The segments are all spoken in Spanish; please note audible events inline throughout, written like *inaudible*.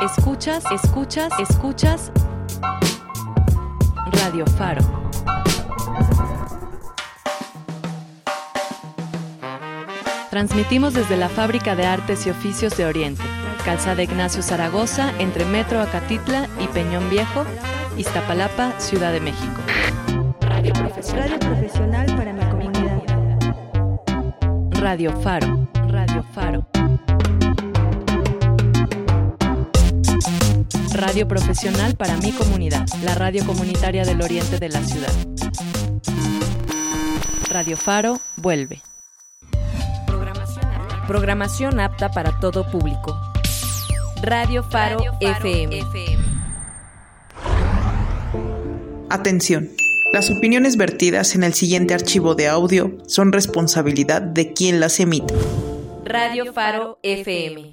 Escuchas, escuchas, escuchas. Radio Faro. Transmitimos desde la Fábrica de Artes y Oficios de Oriente, Calzada Ignacio Zaragoza, entre Metro Acatitla y Peñón Viejo, Iztapalapa, Ciudad de México. Radio profesional para mi comunidad. Radio Faro. Radio Faro. Radio profesional para mi comunidad, la radio comunitaria del oriente de la ciudad. Radio Faro vuelve. Programación apta para todo público. Radio Faro, FM. Atención. Las opiniones vertidas en el siguiente archivo de audio son responsabilidad de quien las emite. Radio Faro FM.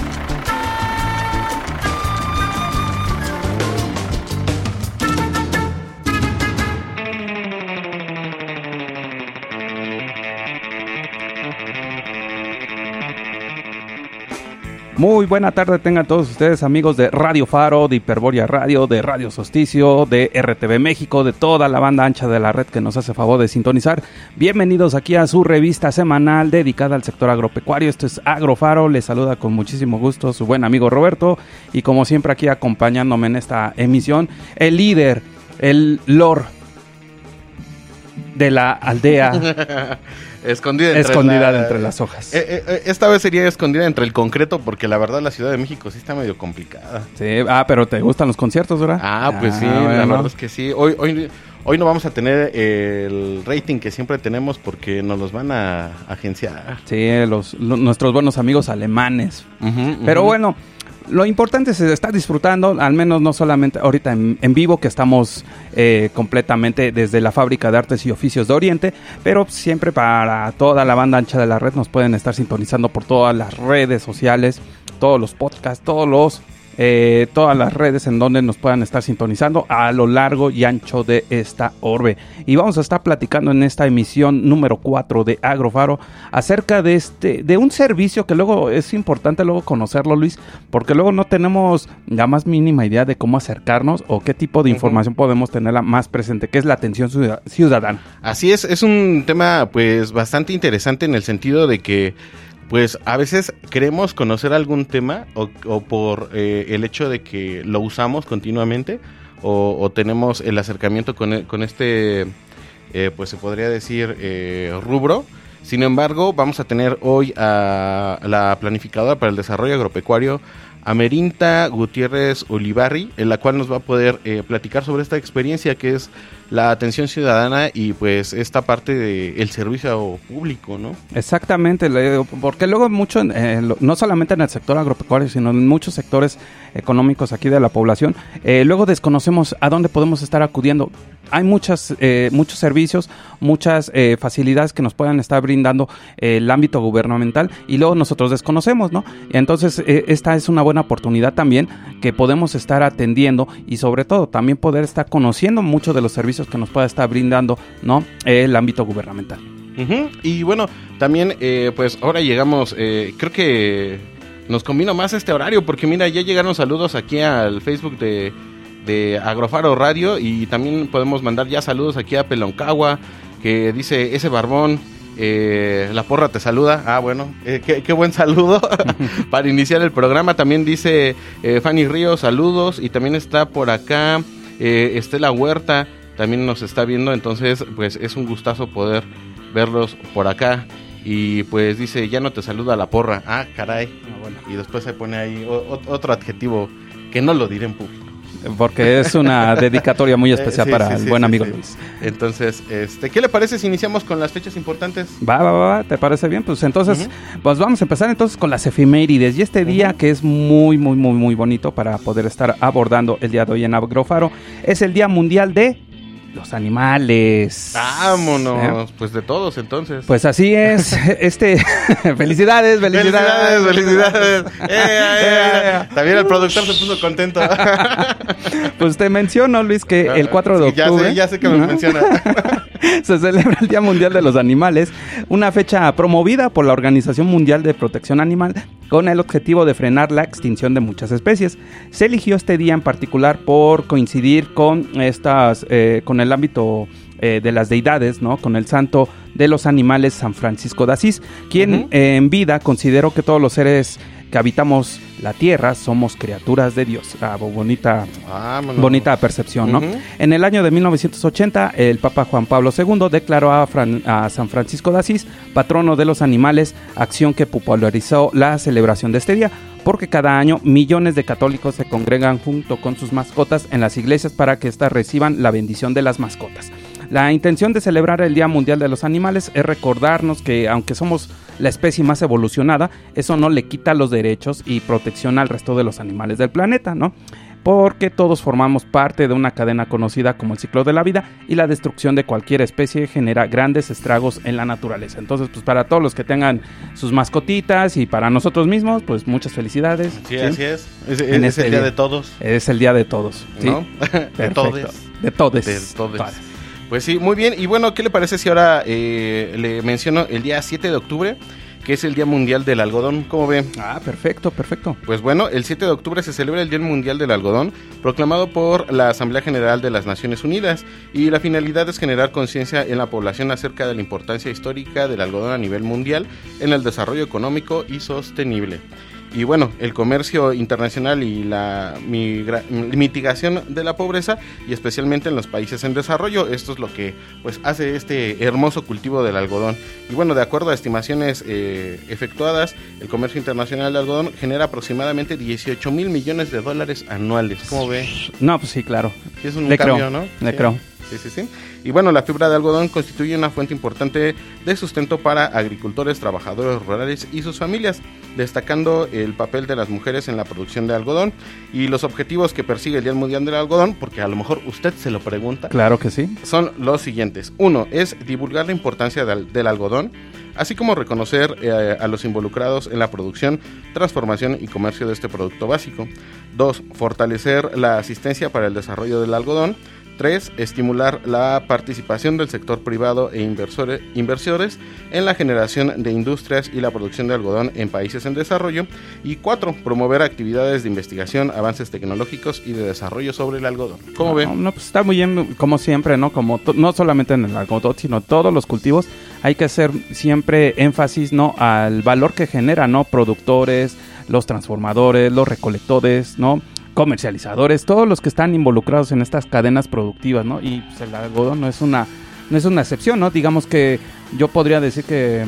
Muy buena tarde tengan todos ustedes amigos de Radio Faro, de Hiperboria Radio, de Radio Sosticio, de RTV México, de toda la banda ancha de la red que nos hace favor de sintonizar. Bienvenidos aquí a su revista semanal dedicada al sector agropecuario. Esto es Agrofaro, les saluda con muchísimo gusto su buen amigo Roberto y como siempre aquí acompañándome en esta emisión, el líder, el lord de la aldea. *laughs* Escondida, entre, escondida entre las hojas. Eh, eh, esta vez sería escondida entre el concreto porque la verdad la Ciudad de México sí está medio complicada. Sí, ah, pero ¿te gustan los conciertos, verdad? Ah, pues sí, la verdad es que sí. Hoy, hoy, hoy no vamos a tener el rating que siempre tenemos porque nos los van a agenciar. Sí, los, nuestros buenos amigos alemanes. pero bueno, lo importante es estar disfrutando, al menos no solamente ahorita en, vivo, que estamos eh, completamente desde la Fábrica de Artes y Oficios de Oriente, pero siempre para toda la banda ancha de la red nos pueden estar sintonizando por todas las redes sociales, todos los podcasts, todos los eh, todas las redes en donde nos puedan estar sintonizando a lo largo y ancho de esta orbe. Y vamos a estar platicando en esta emisión número 4 de Agrofaro acerca de este, de un servicio que luego es importante luego conocerlo, Luis, porque luego no tenemos la más mínima idea de cómo acercarnos o qué tipo de información podemos tenerla más presente, que es la atención ciudadana. Así es, es un tema pues bastante interesante en el sentido de que pues a veces queremos conocer algún tema o, por eh, el hecho de que lo usamos continuamente o, tenemos el acercamiento con, e, con este, eh, pues se podría decir, eh, rubro. Sin embargo, vamos a tener hoy a la planificadora para el desarrollo agropecuario, Amerinta Gutiérrez Olivarri, en la cual nos va a poder platicar sobre esta experiencia que es la atención ciudadana y pues esta parte del servicio público, ¿no? Exactamente, porque luego mucho, no solamente en el sector agropecuario, sino en muchos sectores económicos aquí de la población, eh, luego desconocemos a dónde podemos estar acudiendo. Hay muchas, eh, muchos servicios, muchas eh, facilidades que nos puedan estar brindando el ámbito gubernamental y luego nosotros desconocemos, ¿no? Entonces, esta es una buena oportunidad también que podemos estar atendiendo y sobre todo también poder estar conociendo mucho de los servicios que nos pueda estar brindando ¿no? el ámbito gubernamental. Y bueno, también eh, pues ahora llegamos, eh, creo que nos combina más este horario porque mira, ya llegaron saludos aquí al Facebook de, de Agrofaro Radio y también podemos mandar ya saludos aquí a Peloncagua que dice ese barbón. Eh, la porra te saluda. Ah, bueno, qué, qué, buen saludo *laughs* para iniciar el programa. También dice Fanny Ríos, saludos. Y también está por acá Estela Huerta también nos está viendo, entonces pues es un gustazo poder verlos por acá. Y pues dice, ya no te saluda la porra. Ah, caray. Ah, y después se pone ahí otro adjetivo que no lo diré en público. Porque es una *laughs* dedicatoria muy especial para el buen amigo Luis. Entonces, este, ¿qué le parece si iniciamos con las fechas importantes? Va, va, va, ¿te parece bien? Pues entonces, pues vamos a empezar entonces con las efemérides. Y este día que es muy, muy, muy, muy bonito para poder estar abordando el día de hoy en Agrofaro, es el Día Mundial de los animales. Vámonos, ¿Eh? pues de todos entonces. Pues así es. *laughs* este *laughs* felicidades, felicidades, felicidades. Eh, *laughs* eh, También el productor se puso contento. pues te menciono, Luis, que el 4 de octubre. Ya sé, ya sé que me menciona. se celebra el Día Mundial de los Animales, una fecha promovida por la Organización Mundial de Protección Animal con el objetivo de frenar la extinción de muchas especies. Se eligió este día en particular por coincidir con estas, eh, con el ámbito eh, de las deidades, ¿no? Con el santo de los animales San Francisco de Asís, quien eh, en vida consideró que todos los seres que habitamos la tierra somos criaturas de Dios. Ah, bonita, bonita percepción, ¿no? En el año de 1980, el Papa Juan Pablo II declaró a, a, San Francisco de Asís patrono de los animales, acción que popularizó la celebración de este día, porque cada año millones de católicos se congregan junto con sus mascotas en las iglesias para que éstas reciban la bendición de las mascotas. La intención de celebrar el Día Mundial de los Animales es recordarnos que aunque somos la especie más evolucionada, eso no le quita los derechos y protección al resto de los animales del planeta, ¿no? porque todos formamos parte de una cadena conocida como el ciclo de la vida y la destrucción de cualquier especie genera grandes estragos en la naturaleza. Entonces, pues para todos los que tengan sus mascotitas y para nosotros mismos, pues muchas felicidades. Sí, así es. Es, el este día, de todos. Es el día de todos. ¿no? *laughs* de todos. De todos. De todos. Pues sí, muy bien. Y bueno, ¿qué le parece si ahora eh, le menciono el día 7 de octubre? que es el Día Mundial del Algodón. ¿Cómo ve? Ah, perfecto, perfecto. Pues bueno, el 7 de octubre se celebra el Día Mundial del Algodón, proclamado por la Asamblea General de las Naciones Unidas, y la finalidad es generar conciencia en la población acerca de la importancia histórica del algodón a nivel mundial en el desarrollo económico y sostenible. Y bueno, el comercio internacional y la mitigación de la pobreza y especialmente en los países en desarrollo. Esto es lo que pues hace este hermoso cultivo del algodón. Y bueno, de acuerdo a estimaciones eh, efectuadas, el comercio internacional de algodón genera aproximadamente 18 mil millones de dólares anuales. ¿Cómo ve? No, pues sí, claro. es un cambio, ¿no? Le creo. Sí, sí, sí. Y bueno, la fibra de algodón constituye una fuente importante de sustento para agricultores, trabajadores rurales y sus familias, destacando el papel de las mujeres en la producción de algodón y los objetivos que persigue el Día Mundial del Algodón, porque a lo mejor usted se lo pregunta. Claro que sí. Son los siguientes. Uno es divulgar la importancia del, algodón, así como reconocer eh, a los involucrados en la producción, transformación y comercio de este producto básico. Dos, fortalecer la asistencia para el desarrollo del algodón 3. Estimular la participación del sector privado e inversores, en la generación de industrias y la producción de algodón en países en desarrollo. Y 4. Promover actividades de investigación, avances tecnológicos y de desarrollo sobre el algodón. ¿Cómo ven? No, pues está muy bien, como siempre, ¿no? Como no solamente en el algodón, sino todos los cultivos. Hay que hacer siempre énfasis, ¿no? Al valor que genera, ¿no? Productores, los transformadores, los recolectores, ¿no? Comercializadores, todos los que están involucrados en estas cadenas productivas, ¿no? Y pues, el algodón no es una no es una excepción, ¿no? Digamos que yo podría decir que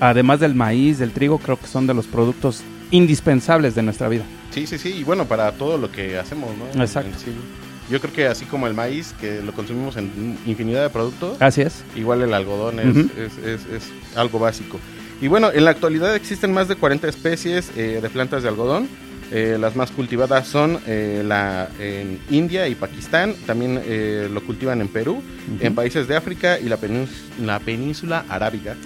además del maíz, del trigo, creo que son de los productos indispensables de nuestra vida. Sí, sí, sí, y bueno, para todo lo que hacemos, ¿no? Exacto. Yo creo que así como el maíz, que lo consumimos en infinidad de productos. Así es. Igual el algodón es, es, es, algo básico. Y bueno, en la actualidad existen más de 40 especies eh, de plantas de algodón eh, las más cultivadas son eh, la en India y Pakistán, también eh, lo cultivan en Perú, en países de África y la, la península arábiga.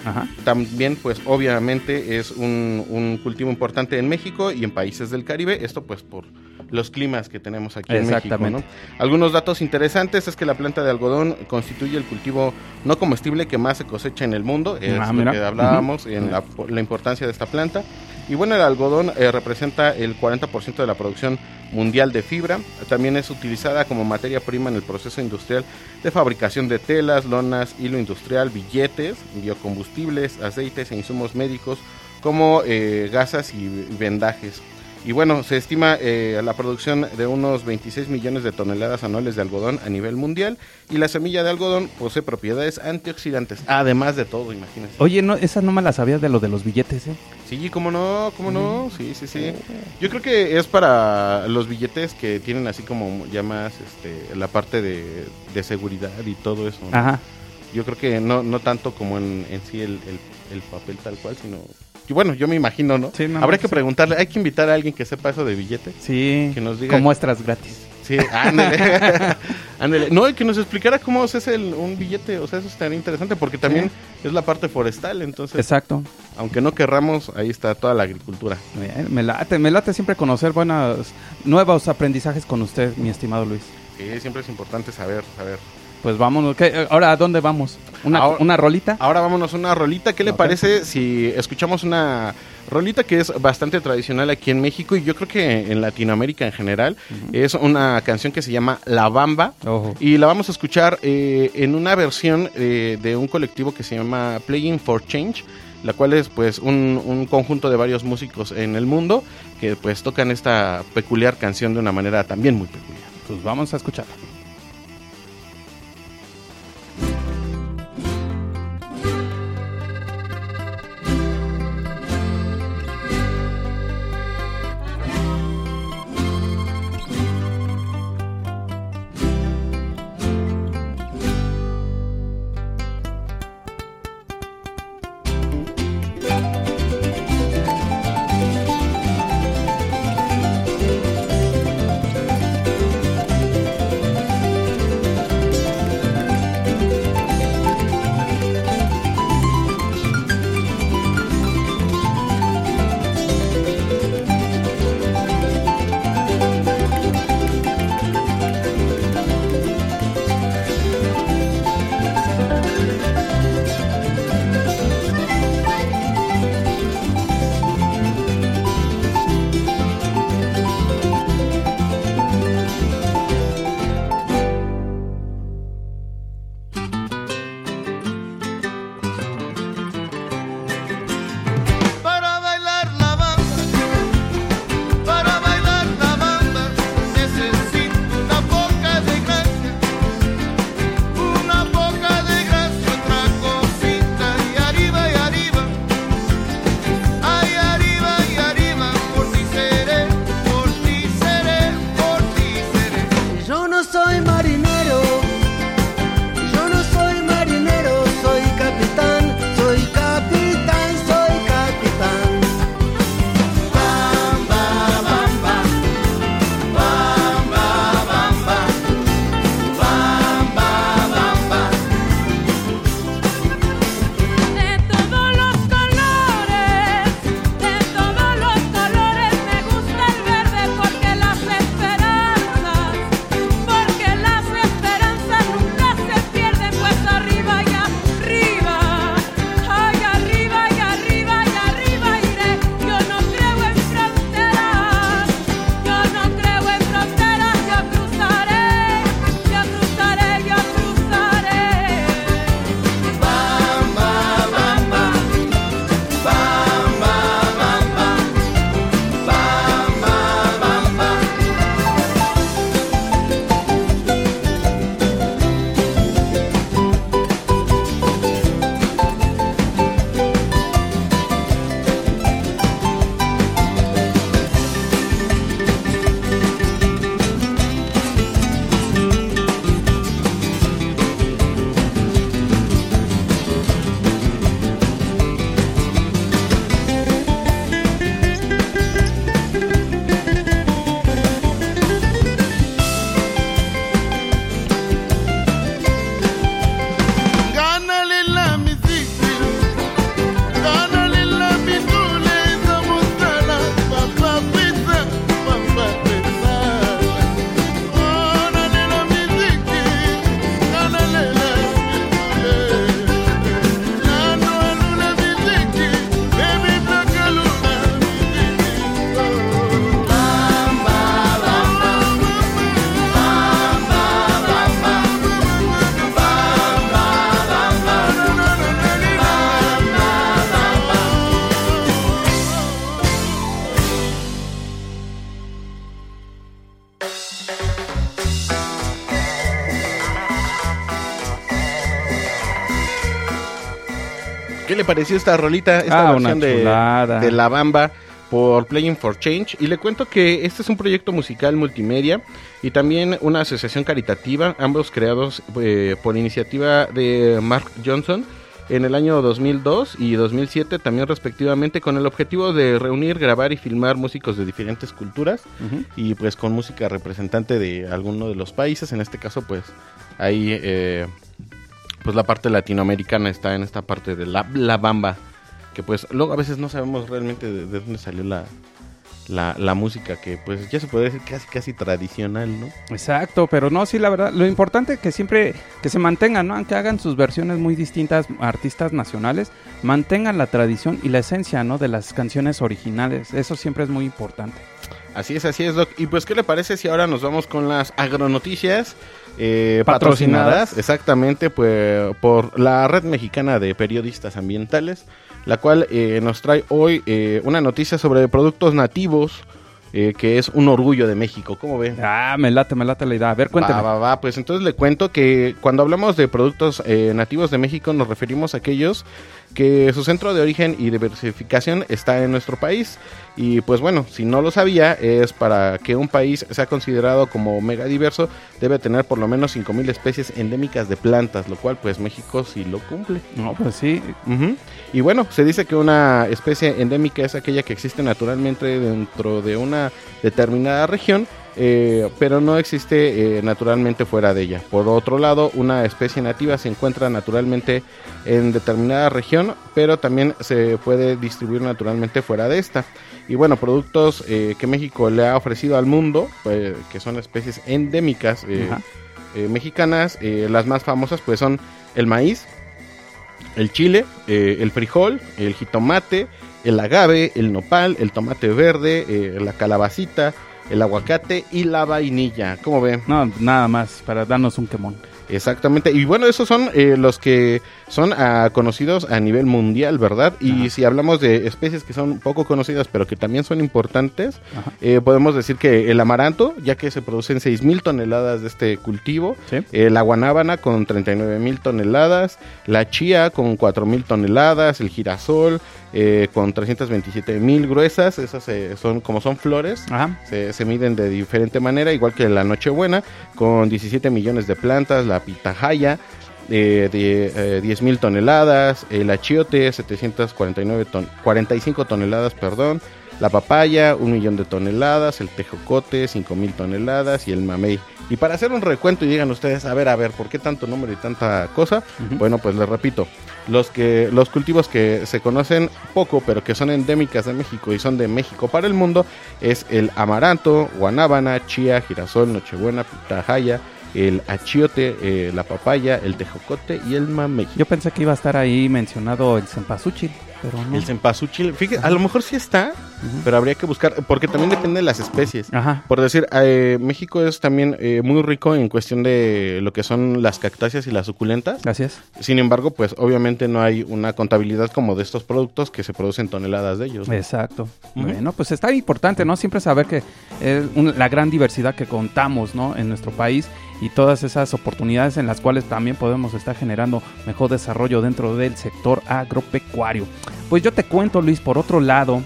También, pues obviamente es un, un, cultivo importante en México y en países del Caribe, esto pues por los climas que tenemos aquí en México. ¿no? Algunos datos interesantes es que la planta de algodón constituye el cultivo no comestible que más se cosecha en el mundo, es ah, lo que hablábamos, en la, la importancia de esta planta. Y bueno, el algodón eh, representa el 40% de la producción mundial de fibra. También es utilizada como materia prima en el proceso industrial de fabricación de telas, lonas, hilo industrial, billetes, biocombustibles, aceites e insumos médicos como eh, gasas y vendajes. Y bueno, se estima eh, la producción de unos 26 millones de toneladas anuales de algodón a nivel mundial y la semilla de algodón posee propiedades antioxidantes, además de todo, imagínense. Oye, no, esa no me la sabía de lo de los billetes, ¿eh? Sí, cómo no, cómo no, sí, sí, sí. Yo creo que es para los billetes que tienen así como ya más este, la parte de, seguridad y todo eso. Ajá. Yo creo que no, no tanto como en, en sí el, el papel tal cual, sino y bueno, yo me imagino, ¿no? Sí, Habrá que preguntarle, hay que invitar a alguien que sepa eso de billetes. Sí. Que nos diga. Con muestras gratis. Sí, ándale. *laughs* ándale. No, y que nos explicara cómo se hace el- un billete, o sea, eso estaría interesante porque también es la parte forestal, entonces, Exacto. aunque no querramos, ahí está toda la agricultura. Bien, me late, me late siempre conocer buenos, nuevos aprendizajes con usted, mi estimado Luis. Sí, siempre es importante saber, saber. Pues vámonos. ¿qué? Ahora, ¿a dónde vamos? ¿Una, Ahora- una rolita? Ahora vámonos a una rolita. ¿Qué le parece si escuchamos una rolita que es bastante tradicional aquí en México y yo creo que en Latinoamérica en general? Es una canción que se llama La Bamba. Y la vamos a escuchar eh, en una versión eh, de un colectivo que se llama Playing for Change, la cual es pues un, un conjunto de varios músicos en el mundo que pues tocan esta peculiar canción de una manera también muy peculiar. Pues vamos a escuchar. Pareció esta rolita? Esta Ah, versión de, de La Bamba por Playing for Change. Y le cuento que este es un proyecto musical multimedia y también una asociación caritativa, ambos creados eh, por iniciativa de Mark Johnson. en el año 2002 y 2007 también respectivamente con el objetivo de reunir, grabar y filmar músicos de diferentes culturas Ujú. y pues con música representante de alguno de los países. En este caso pues ahí eh, pues la parte latinoamericana está en esta parte de la, la bamba que pues luego a veces no sabemos realmente de, de dónde salió la, la, la música que pues ya se puede decir casi casi tradicional, ¿no? Exacto, pero no, sí, la verdad, lo importante es que siempre que se mantengan, ¿no? Aunque hagan sus versiones muy distintas, artistas nacionales, mantengan la tradición y la esencia, ¿no? De las canciones originales. Eso siempre es muy importante. Así es, así es, Doc. Y pues, ¿qué le parece si ahora nos vamos con las agronoticias eh, Patrocinadas. patrocinadas? Exactamente, pues por la Red Mexicana de Periodistas Ambientales, la cual eh, nos trae hoy eh, una noticia sobre productos nativos, eh, que es un orgullo de México. ¿Cómo ve? Ah, me late, me late la idea. A ver, cuéntame. Va, va, va. Pues entonces le cuento que cuando hablamos de productos eh, nativos de México nos referimos a aquellos que su centro de origen y diversificación está en nuestro país. Y pues bueno, si no lo sabía, es para que un país sea considerado como megadiverso, debe tener por lo menos 5.000 especies endémicas de plantas, lo cual pues México sí lo cumple. No, pues sí. Y bueno, se dice que una especie endémica es aquella que existe naturalmente dentro de una determinada región, eh, pero no existe eh, naturalmente fuera de ella. Por otro lado, una especie nativa se encuentra naturalmente en determinada región, pero también se puede distribuir naturalmente fuera de esta. Y bueno, productos eh, que México le ha ofrecido al mundo, pues, que son especies endémicas eh, mexicanas, las más famosas pues son el maíz, el chile, el frijol, el jitomate, el agave, el nopal, el tomate verde, la calabacita, el aguacate y la vainilla. ¿Cómo ven? No, nada más, para darnos un quemón. Exactamente. Y bueno, esos son eh, los que son ah, conocidos a nivel mundial, ¿verdad? Y Ajá. si hablamos de especies que son poco conocidas, pero que también son importantes, eh, podemos decir que el amaranto, ya que se producen 6.000 toneladas de este cultivo, Sí. eh, la guanábana con 39.000 toneladas, la chía con 4.000 toneladas, el girasol eh, con 327.000 gruesas, esas eh, son como son flores, Ajá. se, se miden de diferente manera, igual que la Nochebuena, con 17 millones de plantas, la pitahaya eh, de eh, 10 mil toneladas, el achiote 749 ton 45 toneladas, perdón, la papaya un millón de toneladas, el tejocote 5 mil toneladas y el mamey. Y para hacer un recuento y digan ustedes, a ver, a ver, ¿por qué tanto número y tanta cosa? Bueno, pues les repito, los que los cultivos que se conocen poco, pero que son endémicas de México y son de México para el mundo es el amaranto, guanábana, chía, girasol, nochebuena, pitahaya, el achiote, eh, la papaya, el tejocote y el mamey. Yo pensé que iba a estar ahí mencionado el cempasúchil, pero no. El cempasúchil, fíjate, a lo mejor sí está, pero habría que buscar, porque también depende de las especies. Ajá. Por decir, eh, México es también eh, muy rico en cuestión de lo que son las cactáceas y las suculentas. Gracias. Sin embargo, pues obviamente no hay una contabilidad como de estos productos que se producen toneladas de ellos. ¿no? Exacto. Bueno, pues está importante, ¿no? Siempre saber que es un- la gran diversidad que contamos, ¿no? En nuestro país y todas esas oportunidades en las cuales también podemos estar generando mejor desarrollo dentro del sector agropecuario. Pues yo te cuento, Luis, por otro lado,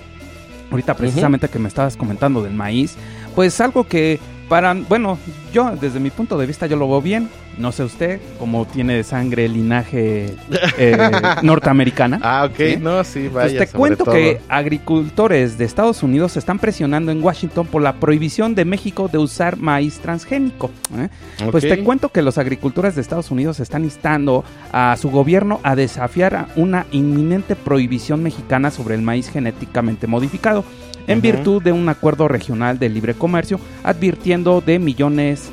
ahorita precisamente que me estabas comentando del maíz, pues algo que para, bueno, yo desde mi punto de vista yo lo veo bien, no sé usted, como tiene sangre, linaje eh, *laughs* norteamericana. Ah, ok, ¿sí? no, sí, vaya. Pues te cuento todo. que agricultores de Estados Unidos están presionando en Washington por la prohibición de México de usar maíz transgénico. ¿eh? Pues te cuento que los agricultores de Estados Unidos están instando a su gobierno a desafiar a una inminente prohibición mexicana sobre el maíz genéticamente modificado, en virtud de un acuerdo regional de libre comercio, advirtiendo de millones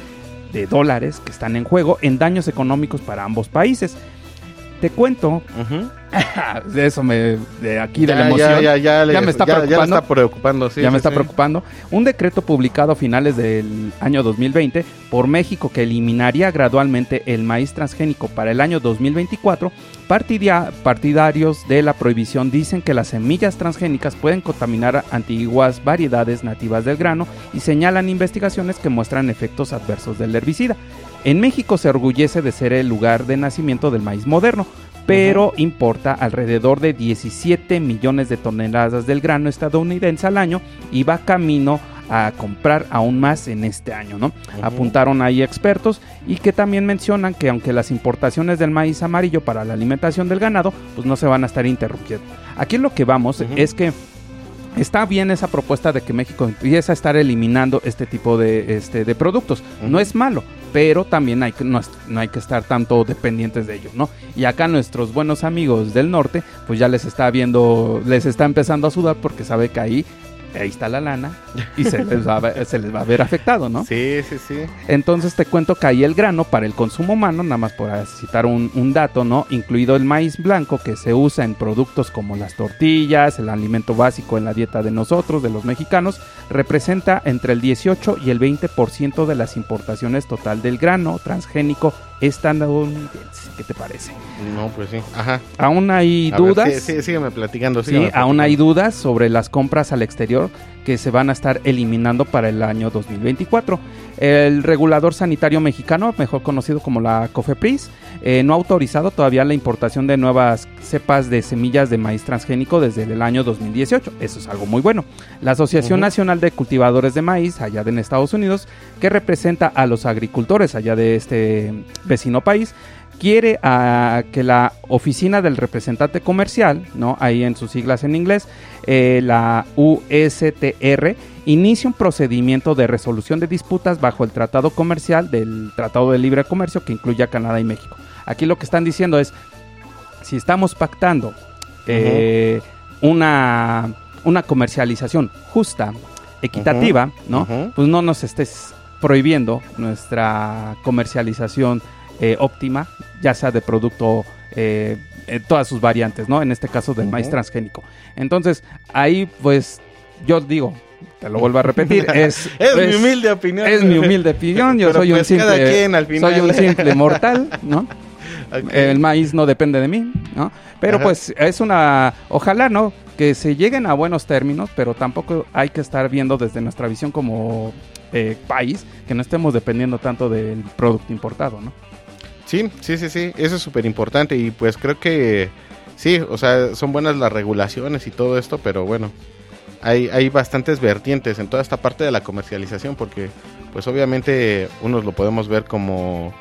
de dólares que están en juego en daños económicos para ambos países. Te cuento, *laughs* de eso me, de aquí de la emoción. ya, ya, ya, le- Ya me está ya- ya preocupando. está preocupando, sí, ya me está sí. preocupando. Un decreto publicado a finales del año 2020 por México que eliminaría gradualmente el maíz transgénico para el año 2024. Partidia- partidarios de la prohibición dicen que las semillas transgénicas pueden contaminar antiguas variedades nativas del grano y señalan investigaciones que muestran efectos adversos del herbicida. En México se orgullece de ser el lugar de nacimiento del maíz moderno, pero importa alrededor de 17 millones de toneladas del grano estadounidense al año y va camino a comprar aún más en este año, ¿no? Apuntaron ahí expertos y que también mencionan que aunque las importaciones del maíz amarillo para la alimentación del ganado, pues no se van a estar interrumpiendo. Aquí lo que vamos es que Está bien esa propuesta de que México empiece a estar eliminando este tipo de, este, de productos. No es malo, pero también hay que, no, no hay que estar tanto dependientes de ellos, ¿no? Y acá nuestros buenos amigos del norte, pues ya les está viendo, les está empezando a sudar porque sabe que ahí, ahí está la lana y se les va a, ver- se les va a ver afectado, ¿no? Sí, sí, sí. Entonces te cuento que ahí el grano para el consumo humano, nada más por citar un, un dato, ¿no? Incluido el maíz blanco que se usa en productos como las tortillas, el alimento básico en la dieta de nosotros, de los mexicanos, representa entre el 18 y el 20% de las importaciones total del grano transgénico estadounidense. ¿Qué te parece? No, pues sí. Ajá. Aún hay A ver, dudas. sí, sí, sígueme platicando. Sí, sígueme aún hay dudas sobre las compras al exterior que se van a estar eliminando para el año 2024. El regulador sanitario mexicano, mejor conocido como la COFEPRIS, eh, no ha autorizado todavía la importación de nuevas cepas de semillas de maíz transgénico desde el año 2018. Eso es algo muy bueno. La Asociación. Nacional de Cultivadores de Maíz, allá de en Estados Unidos, que representa a los agricultores allá de este vecino país, quiere ah, que la oficina del representante comercial, ¿no? Ahí en sus siglas en inglés, eh, la USTR, inicie un procedimiento de resolución de disputas bajo el tratado comercial del Tratado de Libre Comercio que incluye a Canadá y México. Aquí lo que están diciendo es, si estamos pactando eh, una, una comercialización justa, equitativa, ¿no? Pues no nos estés prohibiendo nuestra comercialización eh, óptima, ya sea de producto eh, en todas sus variantes, ¿no? En este caso del maíz transgénico. Entonces, ahí pues yo digo, te lo vuelvo a repetir, *laughs* es, Es mi humilde opinión. es mi humilde opinión, yo soy un pues simple quien al final. soy un simple *laughs* mortal, ¿no? El maíz no depende de mí, ¿no? Pero Ajá. pues es una ojalá, ¿no? Que se lleguen a buenos términos, pero tampoco hay que estar viendo desde nuestra visión como eh, país que no estemos dependiendo tanto del producto importado, ¿no? Sí, sí, sí, sí, eso es súper importante y pues creo que sí, o sea, son buenas las regulaciones y todo esto, pero bueno, hay, hay bastantes vertientes en toda esta parte de la comercialización porque pues obviamente unos lo podemos ver como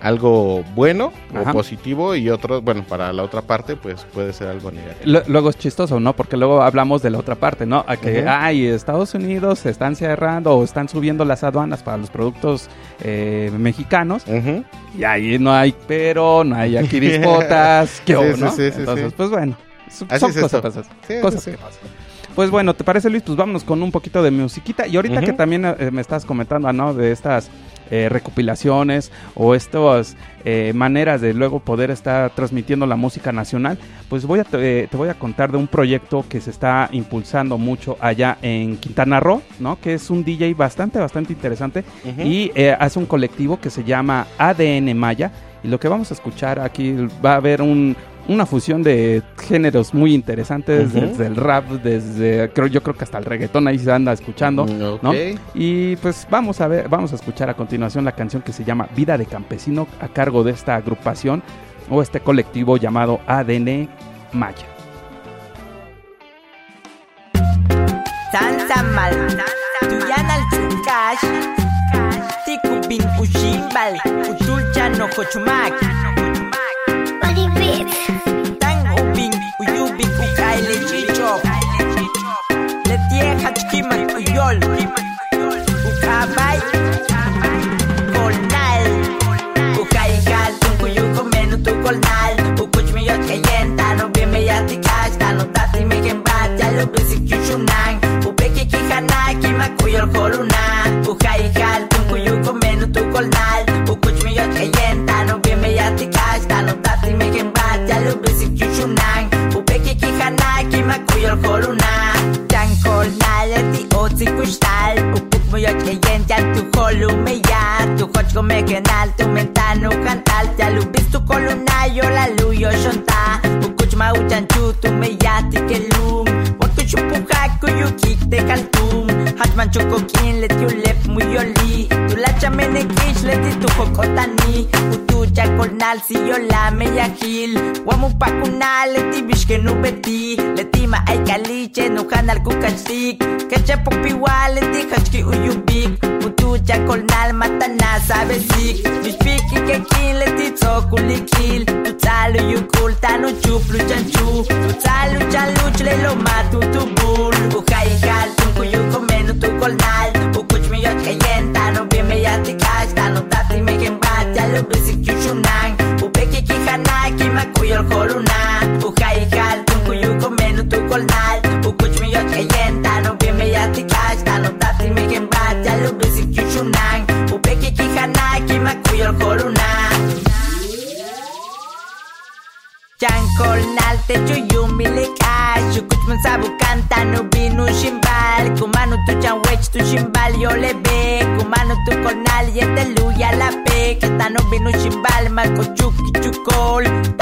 algo bueno Ajá. o positivo y otros, bueno, para la otra parte pues puede ser algo negativo. Luego es chistoso, ¿no? Porque luego hablamos de la otra parte, ¿no? A que, Ujú. ay, Estados Unidos se están cerrando o están subiendo las aduanas para los productos eh, mexicanos y ahí no hay pero, no hay aquí *laughs* disputas, ¿qué hubo, sí, no? sí, sí, Entonces, pues bueno, son Así son es cosas, cosas, Sí, cosas sí, que pasan. Pues bueno, ¿te parece Luis? Pues vámonos con un poquito de musiquita. Y ahorita que también eh, me estás comentando, ¿no? De estas eh, recopilaciones o estas eh, maneras de luego poder estar transmitiendo la música nacional, pues voy a te, eh, te voy a contar de un proyecto que se está impulsando mucho allá en Quintana Roo, ¿no? Que es un DJ bastante, bastante interesante y eh, hace un colectivo que se llama ADN Maya. Y lo que vamos a escuchar aquí va a haber un, una fusión de géneros muy interesantes, desde el rap, desde creo yo creo que hasta el reggaetón ahí se anda escuchando, Mm. Y pues vamos a ver, vamos a escuchar a continuación la canción que se llama Vida de Campesino a cargo de esta agrupación o este colectivo llamado ADN Maya. Que ta no binu shimbal marco chuki chukol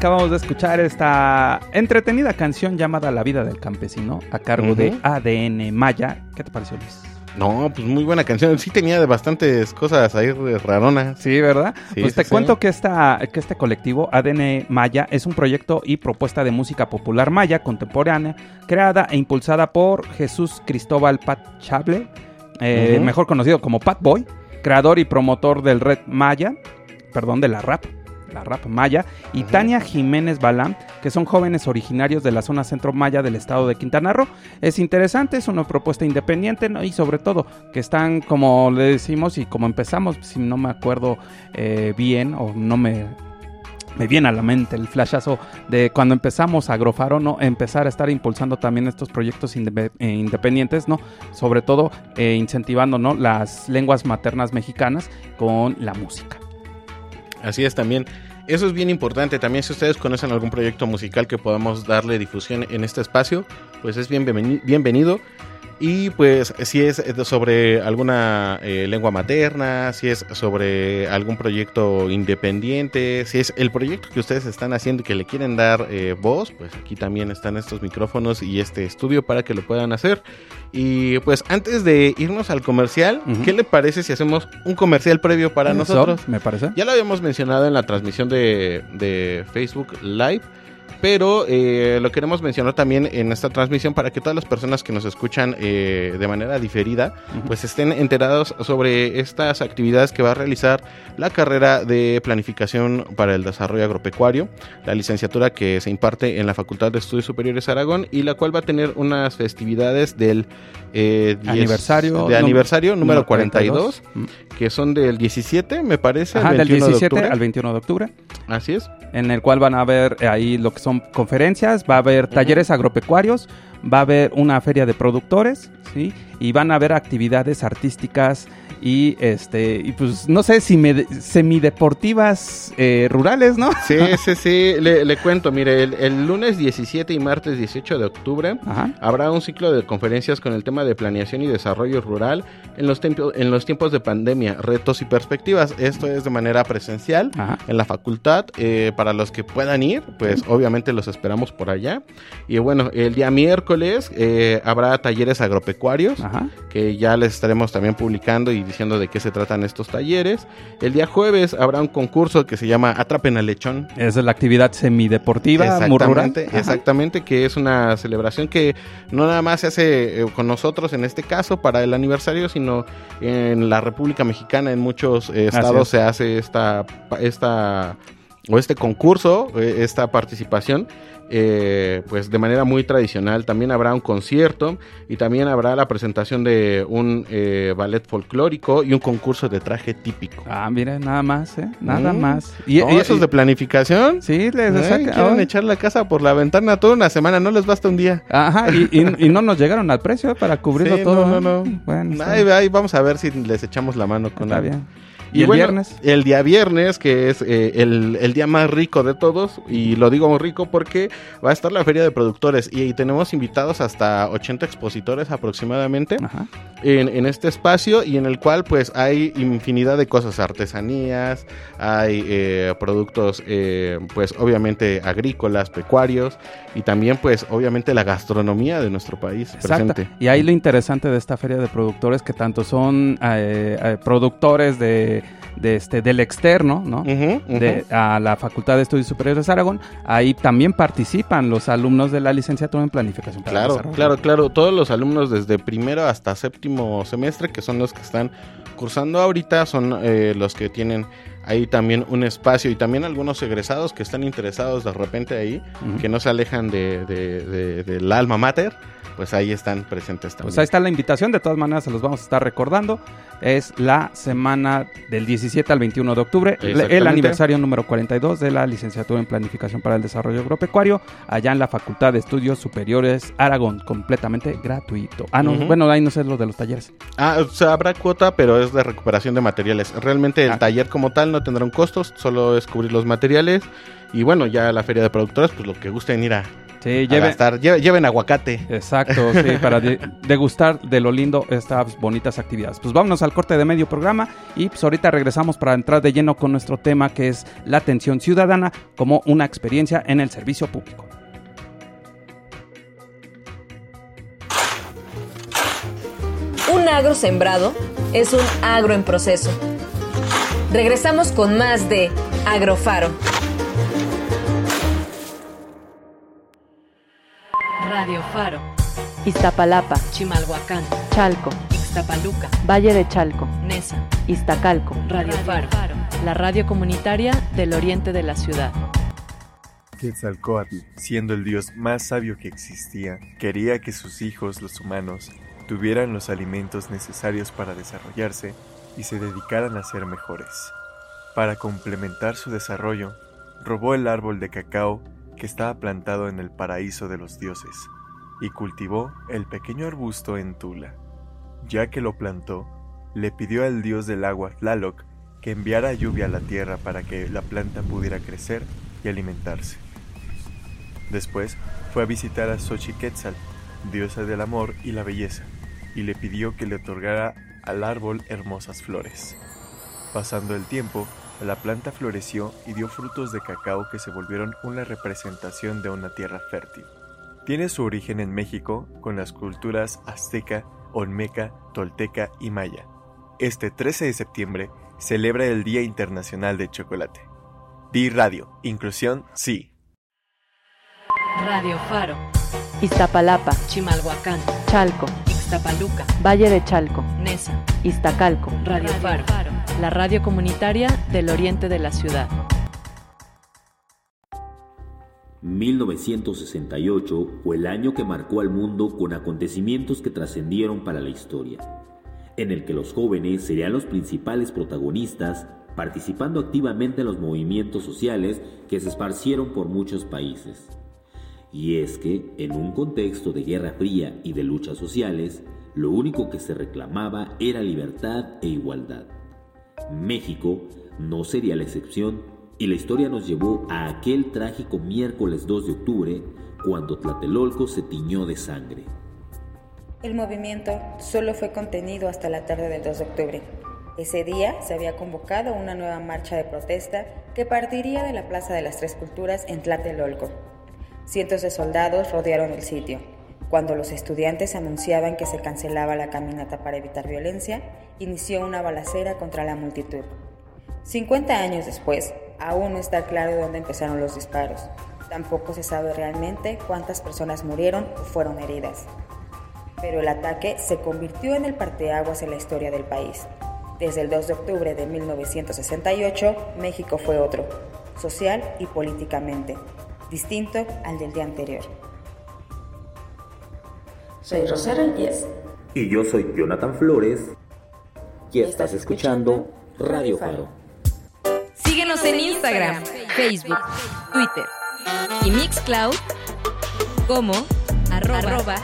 acabamos de escuchar esta entretenida canción llamada La vida del campesino a cargo de. ADN Maya. ¿Qué te pareció, Luis? No, pues muy buena canción. Sí tenía de bastantes cosas ahí raronas. Sí, ¿verdad? Sí, pues te sí. cuento que, esta, que este colectivo ADN Maya es un proyecto y propuesta de música popular maya contemporánea creada e impulsada por Jesús Cristóbal Pat Chable, eh, mejor conocido como Pat Boy, creador y promotor del Red Maya, perdón, de la rap, la rap maya, y Tania Jiménez Balam, que son jóvenes originarios de la zona centro maya del estado de Quintana Roo. Es interesante, es una propuesta independiente ¿no? y sobre todo que están, como le decimos y como empezamos, si no me acuerdo eh, bien o no me me viene a la mente el flashazo de cuando empezamos a Agrofaro, ¿no? Empezar a estar impulsando también estos proyectos inde- eh, independientes, ¿no? Sobre todo eh, incentivando, ¿no? Las lenguas maternas mexicanas con la música. Así es también. Eso es bien importante. También si ustedes conocen algún proyecto musical que podamos darle difusión en este espacio, pues es bienveni- bienvenido. Y pues si es sobre alguna eh, lengua materna, si es sobre algún proyecto independiente, si es el proyecto que ustedes están haciendo y que le quieren dar eh, voz, pues aquí también están estos micrófonos y este estudio para que lo puedan hacer. Y pues antes de irnos al comercial, Ujú. ¿qué le parece si hacemos un comercial previo para Eso, nosotros? Me parece. Ya lo habíamos mencionado en la transmisión de, de Facebook Live, pero eh, lo queremos mencionar también en esta transmisión para que todas las personas que nos escuchan eh, de manera diferida, pues estén enterados sobre estas actividades que va a realizar la carrera de planificación para el desarrollo agropecuario, la licenciatura que se imparte en la Facultad de Estudios Superiores Aragón y la cual va a tener unas festividades del eh, 10 Aniversario. de aniversario número 42 Mm. que son del 17, me parece. Ajá, el del 21 de 17 octubre. al 21 de octubre. Así es. En el cual van a haber eh, ahí lo que son conferencias, va a haber talleres agropecuarios, va a haber una feria de productores, ¿sí? Y van a haber actividades artísticas y este y pues no sé si me semideportivas eh, rurales, ¿no? Sí, *laughs* sí, sí. Le, le cuento, mire, el, el lunes 17 y martes 18 de octubre Ajá. habrá un ciclo de conferencias con el tema de planeación y desarrollo rural en los, tiempo- en los tiempos de pandemia, retos y perspectivas. Esto es de manera presencial Ajá. en la facultad. Eh, para los que puedan ir, pues obviamente los esperamos por allá. Y bueno, el día miércoles eh, habrá talleres agropecuarios Ajá. que ya les estaremos también publicando y diciendo de qué se tratan estos talleres. El día jueves habrá un concurso que se llama Atrapen al Lechón. Es la actividad semideportiva. Exactamente, exactamente, que es una celebración que no nada más se hace eh, con nosotros en este caso para el aniversario, sino en la República Mexicana, en muchos eh, estados es. se hace esta, esta o este concurso, eh, esta participación. eh, pues de manera muy tradicional también habrá un concierto y también habrá la presentación de un eh, ballet folclórico y un concurso de traje típico. Ah, mira, nada más, ¿eh? Nada Mm. más. ¿Y, esos de planificación? Sí, les Ay, saca- quieren echar la casa por la ventana toda una semana, no les basta un día. Ajá, y, y- y no nos llegaron al precio ¿eh? para cubrirlo Sí, todo. no, ¿eh? no, no. Bueno, Ahí, vamos a ver si les echamos la mano con Está algo. bien. ¿Y el bueno, viernes? El día viernes, que es eh, el, el día más rico de todos, y lo digo rico porque va a estar la feria de productores y, tenemos invitados hasta 80 expositores aproximadamente en, en este espacio y en el cual pues hay infinidad de cosas, artesanías, hay eh, productos eh, pues obviamente agrícolas, pecuarios y también pues obviamente la gastronomía de nuestro país Exacto. presente. Y ahí lo interesante de esta feria de productores que tanto son eh, eh, productores de, de este del externo, ¿no? De, a la Facultad de Estudios Superiores de Aragón, ahí también participan los alumnos de la licenciatura en planificación. para Claro, claro, claro. Todos los alumnos desde primero hasta séptimo semestre, que son los que están cursando ahorita, son eh, los que tienen ahí también un espacio y también algunos egresados que están interesados de repente ahí, que no se alejan de, de- de- del alma mater, pues ahí están presentes también. Pues ahí está la invitación, de todas maneras se los vamos a estar recordando. Es la semana del 17 al 21 de octubre, el- aniversario número 42 de la licenciatura en Planificación para el Desarrollo Agropecuario, allá en la Facultad de Estudios Superiores Aragón, completamente gratuito. Ah, no, bueno, ahí no sé lo de los talleres. Ah, o sea, habrá cuota, pero es de recuperación de materiales. Realmente el Ah. taller como tal no tendrá un costo, solo es cubrir los materiales. Y bueno, ya la feria de productores, pues lo que gusten ir a, Sí, a lleven, gastar. Lle- lleven aguacate. Exacto, sí, *laughs* para de- degustar de lo lindo estas bonitas actividades. Pues vámonos al corte de medio programa y pues ahorita regresamos para entrar de lleno con nuestro tema que es la atención ciudadana como una experiencia en el servicio público. Un agro sembrado es un agro en proceso. Regresamos con más de Agrofaro. Radio Faro, Iztapalapa, Chimalhuacán, Chalco, Ixtapaluca, Valle de Chalco, Nesa, Iztacalco. Radio Faro, la radio comunitaria del oriente de la ciudad. Quetzalcóatl, siendo el dios más sabio que existía, quería que sus hijos, los humanos, tuvieran los alimentos necesarios para desarrollarse y se dedicaran a ser mejores. Para complementar su desarrollo, robó el árbol de cacao que estaba plantado en el paraíso de los dioses y cultivó el pequeño arbusto en Tula. Ya que lo plantó, le pidió al dios del agua Tlaloc que enviara lluvia a la tierra para que la planta pudiera crecer y alimentarse. Después fue a visitar a Xochiquetzal, diosa del amor y la belleza, y le pidió que le otorgara al árbol hermosas flores. Pasando el tiempo, la planta floreció y dio frutos de cacao que se volvieron una representación de una tierra fértil. Tiene su origen en México con las culturas azteca, olmeca, tolteca y maya. Este 13 de septiembre celebra el Día Internacional del Chocolate. Di Radio, inclusión sí. Radio Faro, Iztapalapa, Chimalhuacán, Chalco, Ixtapaluca, Valle de Chalco, Nesa, Iztacalco. Radio Faro, la radio comunitaria del oriente de la ciudad. 1968 fue el año que marcó al mundo con acontecimientos que trascendieron para la historia, en el que los jóvenes serían los principales protagonistas, participando activamente en los movimientos sociales que se esparcieron por muchos países. Y es que, en un contexto de guerra fría y de luchas sociales, lo único que se reclamaba era libertad e igualdad. México no sería la excepción y la historia nos llevó a aquel trágico miércoles 2 de octubre cuando Tlatelolco se tiñó de sangre. El movimiento solo fue contenido hasta la tarde del 2 de octubre. Ese día se había convocado una nueva marcha de protesta que partiría de la Plaza de las Tres Culturas en Tlatelolco. Cientos de soldados rodearon el sitio. Cuando los estudiantes anunciaban que se cancelaba la caminata para evitar violencia, inició una balacera contra la multitud. 50 años después, aún no está claro dónde empezaron los disparos. Tampoco se sabe realmente cuántas personas murieron o fueron heridas. Pero el ataque se convirtió en el parteaguas en la historia del país. Desde el 2 de octubre de 1968, México fue otro, social y políticamente, distinto al del día anterior. Soy Rosa Reyes. Y yo soy Jonathan Flores. Y estás escuchando Radio Faro. Síguenos en Instagram, Facebook, Twitter y Mixcloud como arroba,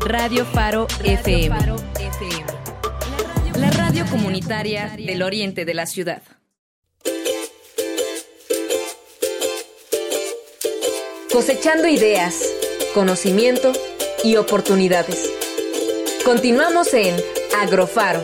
Radio Faro FM. La radio comunitaria del oriente de la ciudad. Cosechando ideas, conocimiento y oportunidades. Continuamos en Agrofaro.